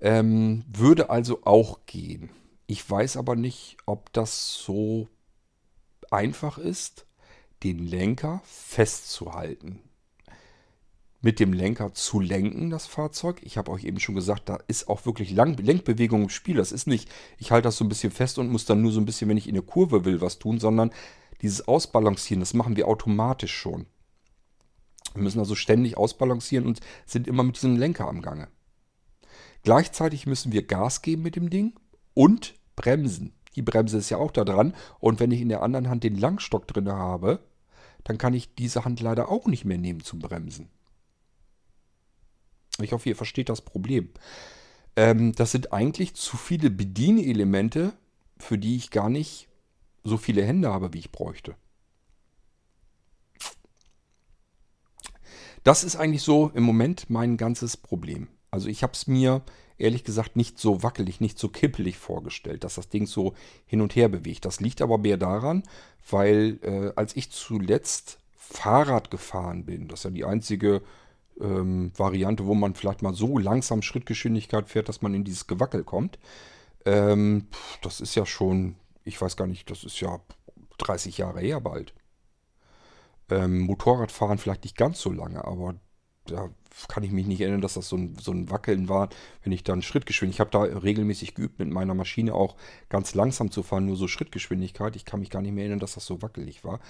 [SPEAKER 1] Ähm, würde also auch gehen. Ich weiß aber nicht, ob das so einfach ist, den Lenker festzuhalten. Mit dem Lenker zu lenken, das Fahrzeug. Ich habe euch eben schon gesagt, da ist auch wirklich Lang Lenkbewegung im Spiel. Das ist nicht, ich halte das so ein bisschen fest und muss dann nur so ein bisschen, wenn ich in eine Kurve will, was tun, sondern dieses Ausbalancieren, das machen wir automatisch schon. Wir müssen also ständig ausbalancieren und sind immer mit diesem Lenker am Gange. Gleichzeitig müssen wir Gas geben mit dem Ding und bremsen. Die Bremse ist ja auch da dran. Und wenn ich in der anderen Hand den Langstock drin habe, dann kann ich diese Hand leider auch nicht mehr nehmen zum Bremsen. Ich hoffe, ihr versteht das Problem. Ähm, das sind eigentlich zu viele Bedienelemente, für die ich gar nicht so viele Hände habe, wie ich bräuchte. Das ist eigentlich so im Moment mein ganzes Problem. Also ich habe es mir ehrlich gesagt nicht so wackelig, nicht so kippelig vorgestellt, dass das Ding so hin und her bewegt. Das liegt aber mehr daran, weil äh, als ich zuletzt Fahrrad gefahren bin, das ist ja die einzige ähm, Variante, wo man vielleicht mal so langsam Schrittgeschwindigkeit fährt, dass man in dieses Gewackel kommt. Ähm, das ist ja schon, ich weiß gar nicht, das ist ja 30 Jahre her bald. Ähm, Motorradfahren vielleicht nicht ganz so lange, aber da kann ich mich nicht erinnern, dass das so ein, so ein Wackeln war, wenn ich dann Schrittgeschwindigkeit. Ich habe da regelmäßig geübt, mit meiner Maschine auch ganz langsam zu fahren, nur so Schrittgeschwindigkeit. Ich kann mich gar nicht mehr erinnern, dass das so wackelig war.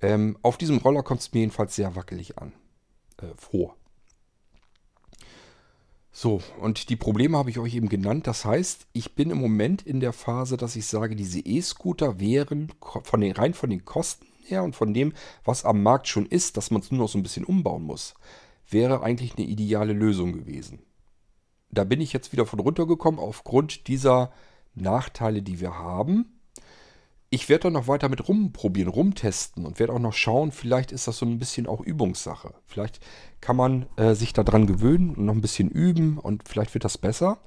[SPEAKER 1] Ähm, auf diesem Roller kommt es mir jedenfalls sehr wackelig an. Äh, vor. So, und die Probleme habe ich euch eben genannt. Das heißt, ich bin im Moment in der Phase, dass ich sage, diese E-Scooter wären von den, rein von den Kosten her und von dem, was am Markt schon ist, dass man es nur noch so ein bisschen umbauen muss, wäre eigentlich eine ideale Lösung gewesen. Da bin ich jetzt wieder von runtergekommen aufgrund dieser Nachteile, die wir haben. Ich werde dann noch weiter mit rumprobieren, rumtesten und werde auch noch schauen, vielleicht ist das so ein bisschen auch Übungssache. Vielleicht kann man äh, sich daran gewöhnen und noch ein bisschen üben und vielleicht wird das besser.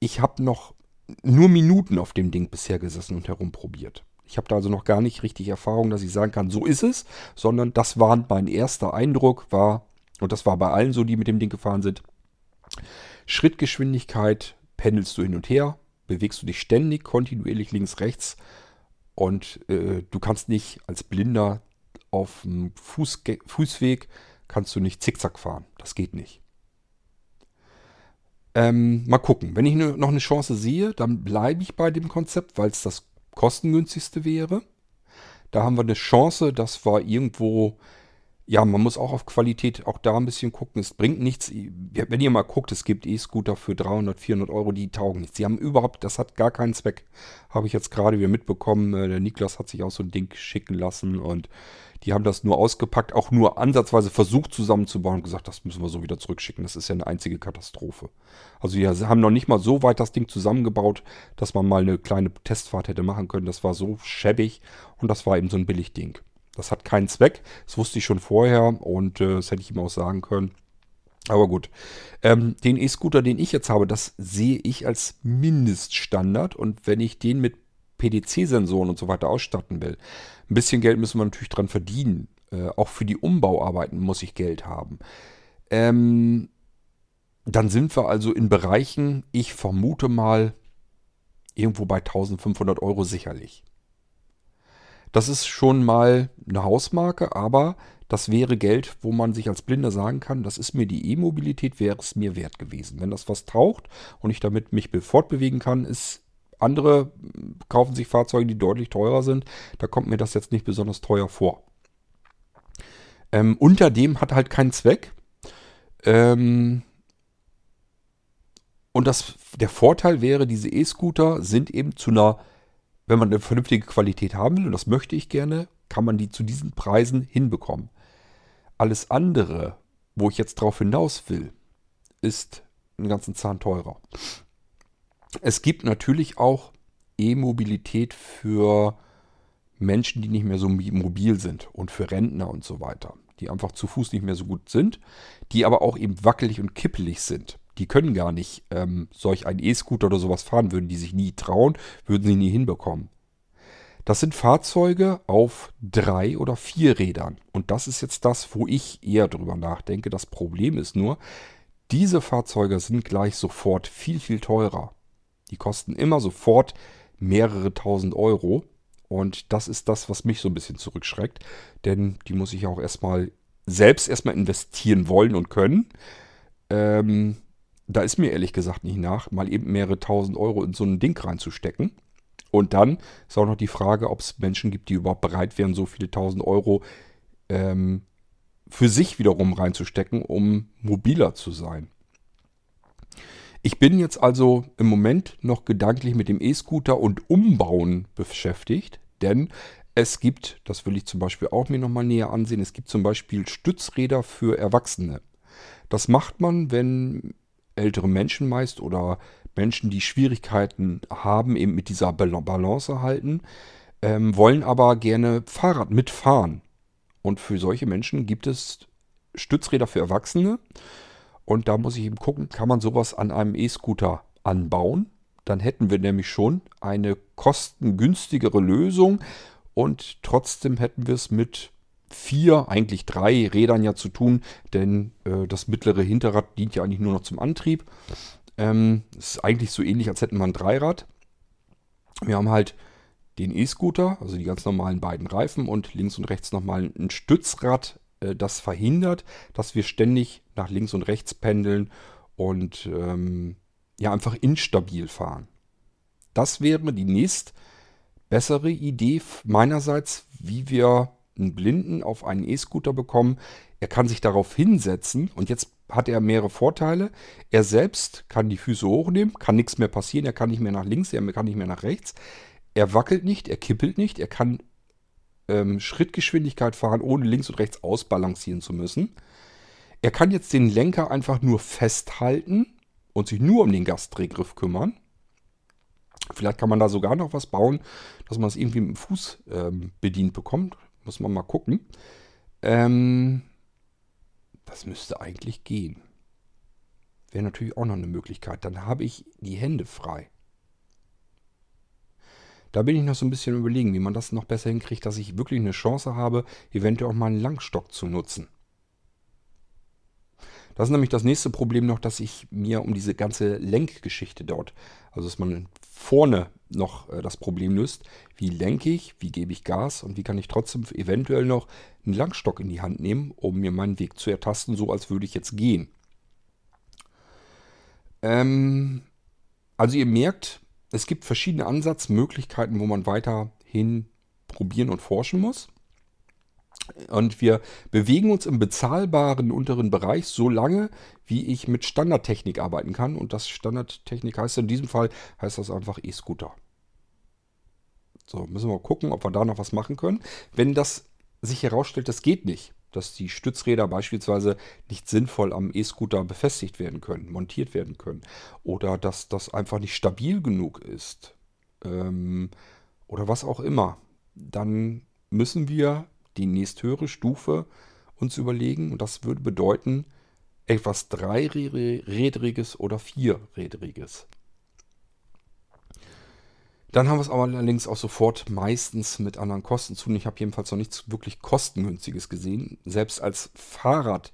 [SPEAKER 1] Ich habe noch nur Minuten auf dem Ding bisher gesessen und herumprobiert. Ich habe da also noch gar nicht richtig Erfahrung, dass ich sagen kann, so ist es, sondern das war mein erster Eindruck, war, und das war bei allen so, die mit dem Ding gefahren sind, Schrittgeschwindigkeit pendelst du hin und her, bewegst du dich ständig, kontinuierlich links, rechts und äh, du kannst nicht als Blinder auf dem Fußge Fußweg, kannst du nicht zickzack fahren. Das geht nicht. Ähm, mal gucken. Wenn ich noch eine Chance sehe, dann bleibe ich bei dem Konzept, weil es das kostengünstigste wäre. Da haben wir eine Chance, dass wir irgendwo, ja, man muss auch auf Qualität auch da ein bisschen gucken. Es bringt nichts, wenn ihr mal guckt, es gibt E-Scooter für 300, 400 Euro, die taugen nichts. Die haben überhaupt, das hat gar keinen Zweck. Habe ich jetzt gerade wieder mitbekommen. Äh, der Niklas hat sich auch so ein Ding schicken lassen und die haben das nur ausgepackt, auch nur ansatzweise versucht zusammenzubauen und gesagt, das müssen wir so wieder zurückschicken. Das ist ja eine einzige Katastrophe. Also die haben noch nicht mal so weit das Ding zusammengebaut, dass man mal eine kleine Testfahrt hätte machen können. Das war so schäbig und das war eben so ein Billigding. Das hat keinen Zweck. Das wusste ich schon vorher und äh, das hätte ich ihm auch sagen können. Aber gut. Ähm, den E-Scooter, den ich jetzt habe, das sehe ich als Mindeststandard. Und wenn ich den mit PDC-Sensoren und so weiter ausstatten will, ein bisschen Geld müssen wir natürlich dran verdienen. Äh, auch für die Umbauarbeiten muss ich Geld haben. Ähm, dann sind wir also in Bereichen, ich vermute mal, irgendwo bei 1500 Euro sicherlich. Das ist schon mal eine Hausmarke, aber Das wäre Geld, wo man sich als Blinder sagen kann, das ist mir die E-Mobilität, wäre es mir wert gewesen. Wenn das was taucht und ich damit mich fortbewegen kann, ist andere kaufen sich Fahrzeuge, die deutlich teurer sind. Da kommt mir das jetzt nicht besonders teuer vor. Ähm, unter dem hat halt keinen Zweck. Ähm, und das, der Vorteil wäre, diese E-Scooter sind eben zu einer, wenn man eine vernünftige Qualität haben will, und das möchte ich gerne, kann man die zu diesen Preisen hinbekommen. Alles andere, wo ich jetzt drauf hinaus will, ist einen ganzen Zahn teurer. Es gibt natürlich auch E-Mobilität für Menschen, die nicht mehr so mobil sind und für Rentner und so weiter, die einfach zu Fuß nicht mehr so gut sind, die aber auch eben wackelig und kippelig sind die können gar nicht ähm, solch ein E-Scooter oder sowas fahren, würden die sich nie trauen, würden sie nie hinbekommen. Das sind Fahrzeuge auf drei oder vier Rädern. Und das ist jetzt das, wo ich eher drüber nachdenke. Das Problem ist nur, diese Fahrzeuge sind gleich sofort viel, viel teurer. Die kosten immer sofort mehrere tausend Euro. Und das ist das, was mich so ein bisschen zurückschreckt. Denn die muss ich auch erstmal selbst erstmal investieren wollen und können. Ähm, da ist mir ehrlich gesagt nicht nach, mal eben mehrere tausend Euro in so ein Ding reinzustecken. Und dann ist auch noch die Frage, ob es Menschen gibt, die überhaupt bereit wären, so viele tausend Euro ähm, für sich wiederum reinzustecken, um mobiler zu sein. Ich bin jetzt also im Moment noch gedanklich mit dem E-Scooter und Umbauen beschäftigt, denn es gibt, das will ich zum Beispiel auch mir nochmal näher ansehen, es gibt zum Beispiel Stützräder für Erwachsene. Das macht man, wenn ältere Menschen meist oder Menschen, die Schwierigkeiten haben, eben mit dieser Balance halten, ähm, wollen aber gerne Fahrrad mitfahren. Und für solche Menschen gibt es Stützräder für Erwachsene. Und da muss ich eben gucken, kann man sowas an einem E-Scooter anbauen? Dann hätten wir nämlich schon eine kostengünstigere Lösung und trotzdem hätten wir es mit vier, eigentlich drei Rädern ja zu tun, denn äh, das mittlere Hinterrad dient ja eigentlich nur noch zum Antrieb. Ähm, ist eigentlich so ähnlich, als hätten wir ein Dreirad. Wir haben halt den E-Scooter, also die ganz normalen beiden Reifen und links und rechts nochmal ein Stützrad, äh, das verhindert, dass wir ständig nach links und rechts pendeln und ähm, ja einfach instabil fahren. Das wäre die nächst bessere Idee meinerseits, wie wir einen Blinden auf einen E-Scooter bekommen. Er kann sich darauf hinsetzen und jetzt hat er mehrere Vorteile. Er selbst kann die Füße hochnehmen, kann nichts mehr passieren, er kann nicht mehr nach links, er kann nicht mehr nach rechts. Er wackelt nicht, er kippelt nicht, er kann ähm, Schrittgeschwindigkeit fahren, ohne links und rechts ausbalancieren zu müssen. Er kann jetzt den Lenker einfach nur festhalten und sich nur um den Gasdrehgriff kümmern. Vielleicht kann man da sogar noch was bauen, dass man es irgendwie mit dem Fuß ähm, bedient bekommt. Muss man mal gucken. Ähm, das müsste eigentlich gehen. Wäre natürlich auch noch eine Möglichkeit. Dann habe ich die Hände frei. Da bin ich noch so ein bisschen überlegen, wie man das noch besser hinkriegt, dass ich wirklich eine Chance habe, eventuell auch mal einen Langstock zu nutzen. Das ist nämlich das nächste Problem noch, dass ich mir um diese ganze Lenkgeschichte dort, also dass man vorne noch äh, das Problem löst, wie lenke ich, wie gebe ich Gas und wie kann ich trotzdem eventuell noch einen Langstock in die Hand nehmen, um mir meinen Weg zu ertasten, so als würde ich jetzt gehen. Ähm, also ihr merkt, es gibt verschiedene Ansatzmöglichkeiten, wo man weiterhin probieren und forschen muss. Und wir bewegen uns im bezahlbaren unteren Bereich so lange, wie ich mit Standardtechnik arbeiten kann. Und das Standardtechnik heißt in diesem Fall, heißt das einfach E-Scooter. So, müssen wir gucken, ob wir da noch was machen können. Wenn das sich herausstellt, das geht nicht, dass die Stützräder beispielsweise nicht sinnvoll am E-Scooter befestigt werden können, montiert werden können. Oder dass das einfach nicht stabil genug ist. Ähm, oder was auch immer. Dann müssen wir die nächsthöhere Stufe uns überlegen. Und das würde bedeuten, etwas Dreirädriges oder Vierrädriges. Dann haben wir es aber allerdings auch sofort meistens mit anderen Kosten zu tun. Ich habe jedenfalls noch nichts wirklich kostengünstiges gesehen. Selbst als Fahrrad,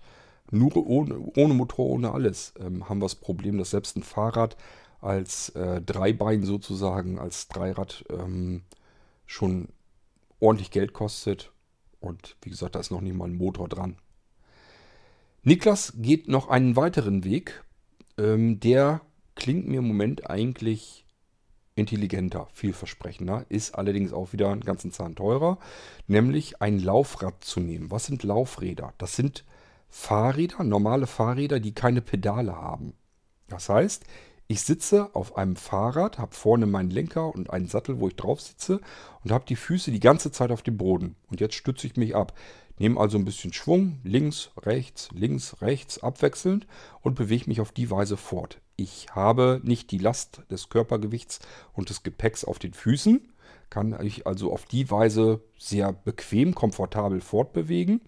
[SPEAKER 1] nur ohne, ohne Motor, ohne alles, ähm, haben wir das Problem, dass selbst ein Fahrrad als äh, Dreibein sozusagen, als Dreirad ähm, schon ordentlich Geld kostet Und wie gesagt, da ist noch nicht mal ein Motor dran. Niklas geht noch einen weiteren Weg. Ähm, der klingt mir im Moment eigentlich intelligenter, vielversprechender, ist allerdings auch wieder einen ganzen Zahn teurer, nämlich ein Laufrad zu nehmen. Was sind Laufräder? Das sind Fahrräder, normale Fahrräder, die keine Pedale haben. Das heißt, ich sitze auf einem Fahrrad, habe vorne meinen Lenker und einen Sattel, wo ich drauf sitze und habe die Füße die ganze Zeit auf dem Boden. Und jetzt stütze ich mich ab. Nehme also ein bisschen Schwung, links, rechts, links, rechts, abwechselnd und bewege mich auf die Weise fort. Ich habe nicht die Last des Körpergewichts und des Gepäcks auf den Füßen, kann ich also auf die Weise sehr bequem, komfortabel fortbewegen.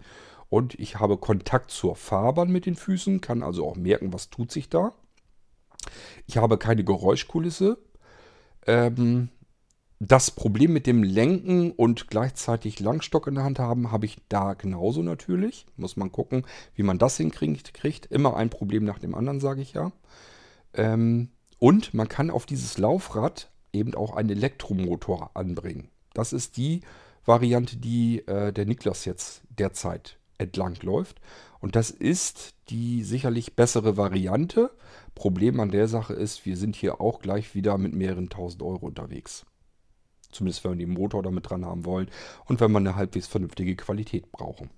[SPEAKER 1] Und ich habe Kontakt zur Fahrbahn mit den Füßen, kann also auch merken, was tut sich da. Ich habe keine Geräuschkulisse. Ähm, das Problem mit dem Lenken und gleichzeitig Langstock in der Hand haben, habe ich da genauso natürlich. Muss man gucken, wie man das hinkriegt. Kriegt. Immer ein Problem nach dem anderen, sage ich ja. Ähm, und man kann auf dieses Laufrad eben auch einen Elektromotor anbringen. Das ist die Variante, die äh, der Niklas jetzt derzeit entlang läuft. Und das ist die sicherlich bessere Variante. Problem an der Sache ist, wir sind hier auch gleich wieder mit mehreren tausend Euro unterwegs. Zumindest wenn wir den Motor damit dran haben wollen und wenn wir eine halbwegs vernünftige Qualität brauchen.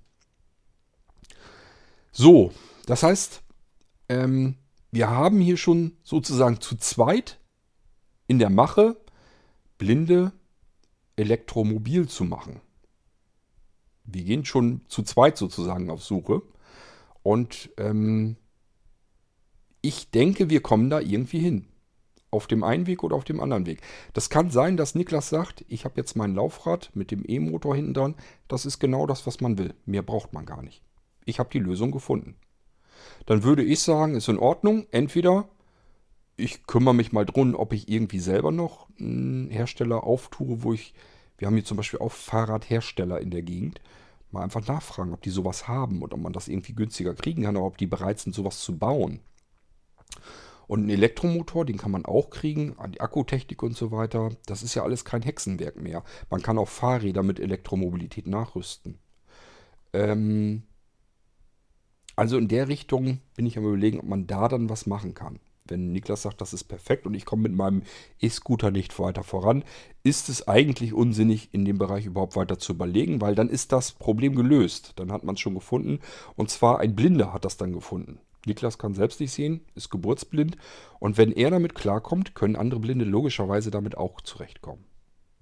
[SPEAKER 1] So, das heißt, ähm, wir haben hier schon sozusagen zu zweit in der Mache, blinde Elektromobil zu machen. Wir gehen schon zu zweit sozusagen auf Suche. Und ähm, ich denke, wir kommen da irgendwie hin. Auf dem einen Weg oder auf dem anderen Weg. Das kann sein, dass Niklas sagt, ich habe jetzt mein Laufrad mit dem E-Motor hinten dran. Das ist genau das, was man will. Mehr braucht man gar nicht. Ich habe die Lösung gefunden dann würde ich sagen, ist in Ordnung. Entweder ich kümmere mich mal drum, ob ich irgendwie selber noch einen Hersteller auftue, wo ich, wir haben hier zum Beispiel auch Fahrradhersteller in der Gegend, mal einfach nachfragen, ob die sowas haben und ob man das irgendwie günstiger kriegen kann oder ob die bereit sind, sowas zu bauen. Und einen Elektromotor, den kann man auch kriegen, die Akkutechnik und so weiter. Das ist ja alles kein Hexenwerk mehr. Man kann auch Fahrräder mit Elektromobilität nachrüsten. Ähm, also in der Richtung bin ich am überlegen, ob man da dann was machen kann. Wenn Niklas sagt, das ist perfekt und ich komme mit meinem E-Scooter nicht weiter voran, ist es eigentlich unsinnig, in dem Bereich überhaupt weiter zu überlegen, weil dann ist das Problem gelöst. Dann hat man es schon gefunden. Und zwar ein Blinder hat das dann gefunden. Niklas kann selbst nicht sehen, ist geburtsblind. Und wenn er damit klarkommt, können andere Blinde logischerweise damit auch zurechtkommen.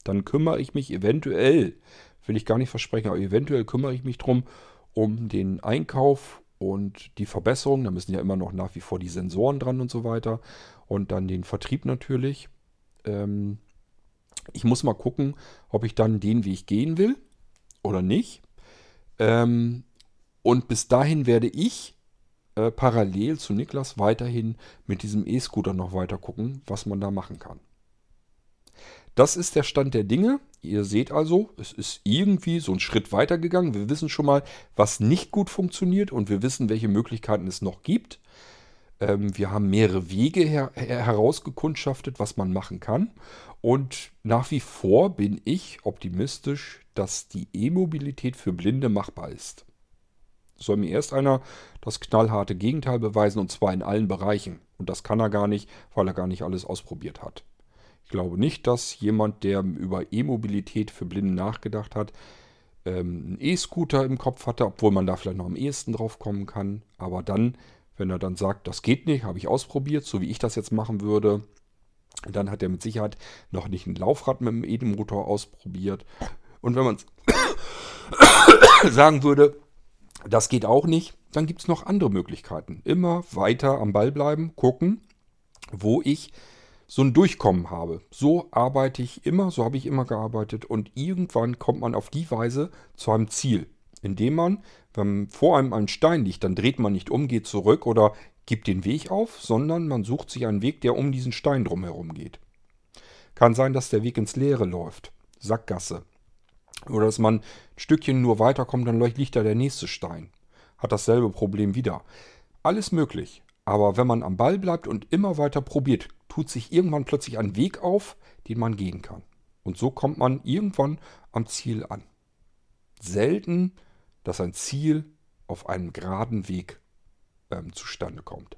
[SPEAKER 1] Dann kümmere ich mich eventuell, will ich gar nicht versprechen, aber eventuell kümmere ich mich drum, um den Einkauf und die Verbesserung. Da müssen ja immer noch nach wie vor die Sensoren dran und so weiter. Und dann den Vertrieb natürlich. Ähm, ich muss mal gucken, ob ich dann den Weg gehen will oder nicht. Ähm, und bis dahin werde ich äh, parallel zu Niklas weiterhin mit diesem E-Scooter noch weiter gucken, was man da machen kann. Das ist der Stand der Dinge. Ihr seht also, es ist irgendwie so ein Schritt weiter gegangen. Wir wissen schon mal, was nicht gut funktioniert und wir wissen, welche Möglichkeiten es noch gibt. Ähm, wir haben mehrere Wege her herausgekundschaftet, was man machen kann. Und nach wie vor bin ich optimistisch, dass die E-Mobilität für Blinde machbar ist. Soll mir erst einer das knallharte Gegenteil beweisen und zwar in allen Bereichen. Und das kann er gar nicht, weil er gar nicht alles ausprobiert hat. Ich glaube nicht, dass jemand, der über E-Mobilität für Blinde nachgedacht hat, ähm, einen E-Scooter im Kopf hatte, obwohl man da vielleicht noch am ehesten drauf kommen kann. Aber dann, wenn er dann sagt, das geht nicht, habe ich ausprobiert, so wie ich das jetzt machen würde, dann hat er mit Sicherheit noch nicht ein Laufrad mit dem E-Motor ausprobiert. Und wenn man sagen würde, das geht auch nicht, dann gibt es noch andere Möglichkeiten. Immer weiter am Ball bleiben, gucken, wo ich so ein Durchkommen habe. So arbeite ich immer, so habe ich immer gearbeitet und irgendwann kommt man auf die Weise zu einem Ziel, indem man, wenn vor einem ein Stein liegt, dann dreht man nicht um, geht zurück oder gibt den Weg auf, sondern man sucht sich einen Weg, der um diesen Stein drumherum geht. Kann sein, dass der Weg ins Leere läuft, Sackgasse. Oder dass man ein Stückchen nur weiterkommt, dann liegt da der nächste Stein. Hat dasselbe Problem wieder. Alles möglich. Aber wenn man am Ball bleibt und immer weiter probiert, tut sich irgendwann plötzlich ein Weg auf, den man gehen kann. Und so kommt man irgendwann am Ziel an. selten, dass ein Ziel auf einem geraden Weg ähm, zustande kommt.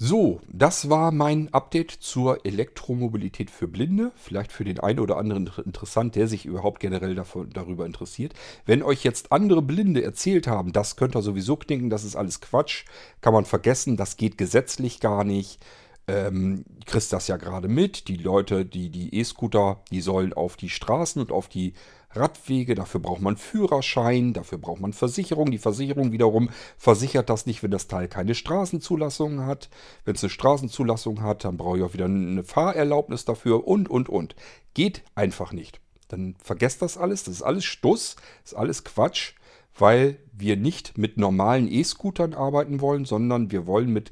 [SPEAKER 1] So, das war mein Update zur Elektromobilität für Blinde. Vielleicht für den einen oder anderen interessant, der sich überhaupt generell davon, darüber interessiert. Wenn euch jetzt andere Blinde erzählt haben, das könnt ihr sowieso knicken, das ist alles Quatsch, kann man vergessen, das geht gesetzlich gar nicht. Ähm, kriegst das ja gerade mit. Die Leute, die die E-Scooter, die sollen auf die Straßen und auf die Radwege, dafür braucht man Führerschein, dafür braucht man Versicherung. Die Versicherung wiederum versichert das nicht, wenn das Teil keine Straßenzulassung hat. Wenn es eine Straßenzulassung hat, dann brauche ich auch wieder eine Fahrerlaubnis dafür und, und, und. Geht einfach nicht. Dann vergesst das alles, das ist alles Stuss, das ist alles Quatsch, weil wir nicht mit normalen E-Scootern arbeiten wollen, sondern wir wollen mit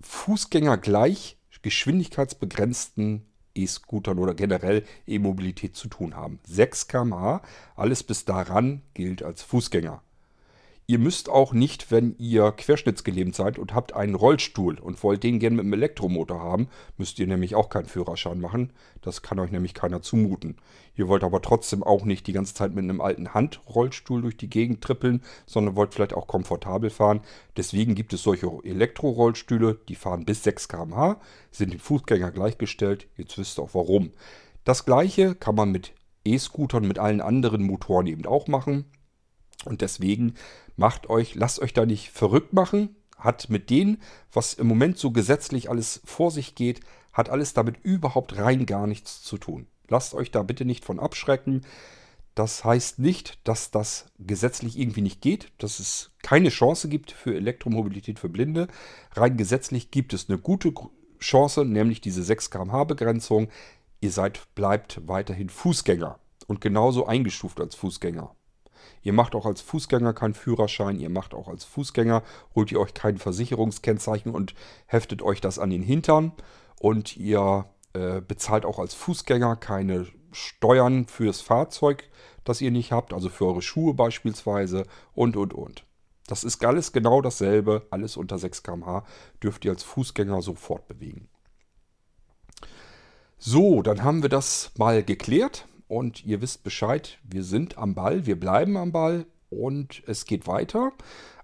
[SPEAKER 1] Fußgänger gleich geschwindigkeitsbegrenzten E-Scootern oder generell E-Mobilität zu tun haben. 6 km/h, alles bis daran gilt als Fußgänger. Ihr müsst auch nicht, wenn ihr querschnittsgelähmt seid und habt einen Rollstuhl und wollt den gerne mit einem Elektromotor haben, müsst ihr nämlich auch keinen Führerschein machen. Das kann euch nämlich keiner zumuten. Ihr wollt aber trotzdem auch nicht die ganze Zeit mit einem alten Handrollstuhl durch die Gegend trippeln, sondern wollt vielleicht auch komfortabel fahren. Deswegen gibt es solche Elektrorollstühle, die fahren bis 6 km/h, sind dem Fußgänger gleichgestellt. Jetzt wisst ihr auch warum. Das gleiche kann man mit E-Scootern, mit allen anderen Motoren eben auch machen. Und deswegen macht euch, lasst euch da nicht verrückt machen. Hat mit denen, was im Moment so gesetzlich alles vor sich geht, hat alles damit überhaupt rein gar nichts zu tun. Lasst euch da bitte nicht von abschrecken. Das heißt nicht, dass das gesetzlich irgendwie nicht geht, dass es keine Chance gibt für Elektromobilität für Blinde. Rein gesetzlich gibt es eine gute Chance, nämlich diese 6 km/h Begrenzung. Ihr seid, bleibt weiterhin Fußgänger und genauso eingestuft als Fußgänger. Ihr macht auch als Fußgänger keinen Führerschein, ihr macht auch als Fußgänger, holt ihr euch kein Versicherungskennzeichen und heftet euch das an den Hintern. Und ihr äh, bezahlt auch als Fußgänger keine Steuern fürs Fahrzeug, das ihr nicht habt, also für eure Schuhe beispielsweise und und und. Das ist alles genau dasselbe, alles unter 6 km/h dürft ihr als Fußgänger sofort bewegen. So, dann haben wir das mal geklärt und ihr wisst Bescheid, wir sind am Ball, wir bleiben am Ball und es geht weiter.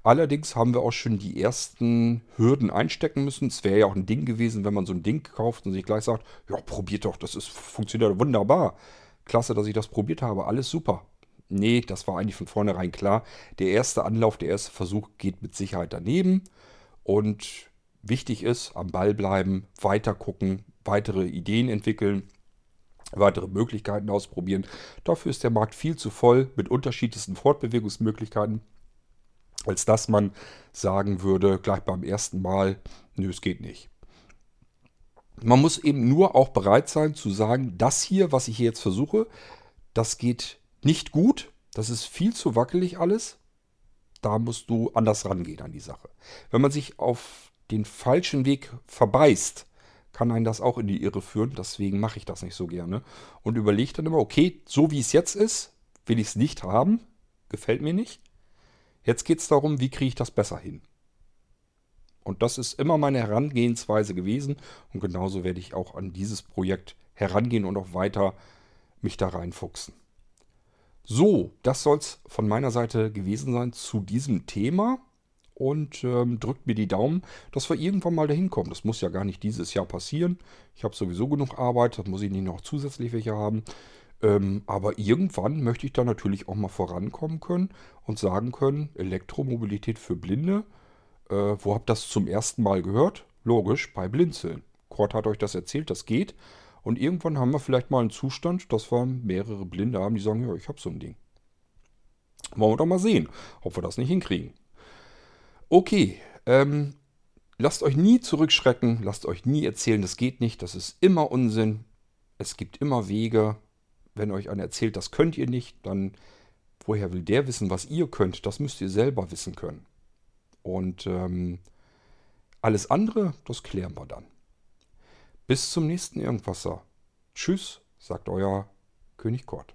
[SPEAKER 1] Allerdings haben wir auch schon die ersten Hürden einstecken müssen. Es wäre ja auch ein Ding gewesen, wenn man so ein Ding kauft und sich gleich sagt, ja, probiert doch, das ist, funktioniert wunderbar. Klasse, dass ich das probiert habe, alles super. Nee, das war eigentlich von vornherein klar. Der erste Anlauf, der erste Versuch geht mit Sicherheit daneben. Und wichtig ist, am Ball bleiben, weiter gucken, weitere Ideen entwickeln weitere Möglichkeiten ausprobieren. Dafür ist der Markt viel zu voll mit unterschiedlichsten Fortbewegungsmöglichkeiten, als dass man sagen würde, gleich beim ersten Mal, nö, es geht nicht. Man muss eben nur auch bereit sein zu sagen, das hier, was ich hier jetzt versuche, das geht nicht gut, das ist viel zu wackelig alles. Da musst du anders rangehen an die Sache. Wenn man sich auf den falschen Weg verbeißt, kann einen das auch in die Irre führen. Deswegen mache ich das nicht so gerne. Und überlege dann immer, okay, so wie es jetzt ist, will ich es nicht haben. Gefällt mir nicht. Jetzt geht es darum, wie kriege ich das besser hin. Und das ist immer meine Herangehensweise gewesen. Und genauso werde ich auch an dieses Projekt herangehen und auch weiter mich da reinfuchsen. So, das soll es von meiner Seite gewesen sein zu diesem Thema und ähm, drückt mir die Daumen, dass wir irgendwann mal dahin kommen. Das muss ja gar nicht dieses Jahr passieren. Ich habe sowieso genug Arbeit, da muss ich nicht noch zusätzlich welche haben. Ähm, aber irgendwann möchte ich da natürlich auch mal vorankommen können und sagen können, Elektromobilität für Blinde. Äh, wo habt ihr das zum ersten Mal gehört? Logisch, bei Blinzeln. Kurt hat euch das erzählt, das geht. Und irgendwann haben wir vielleicht mal einen Zustand, dass wir mehrere Blinde haben, die sagen, ja, ich habe so ein Ding. Wollen wir doch mal sehen, ob wir das nicht hinkriegen. Okay, ähm, lasst euch nie zurückschrecken, lasst euch nie erzählen, das geht nicht, das ist immer Unsinn. Es gibt immer Wege. Wenn euch einer erzählt, das könnt ihr nicht, dann woher will der wissen, was ihr könnt? Das müsst ihr selber wissen können. Und ähm, alles andere, das klären wir dann. Bis zum nächsten Irgendwasser. Tschüss, sagt euer König Kort.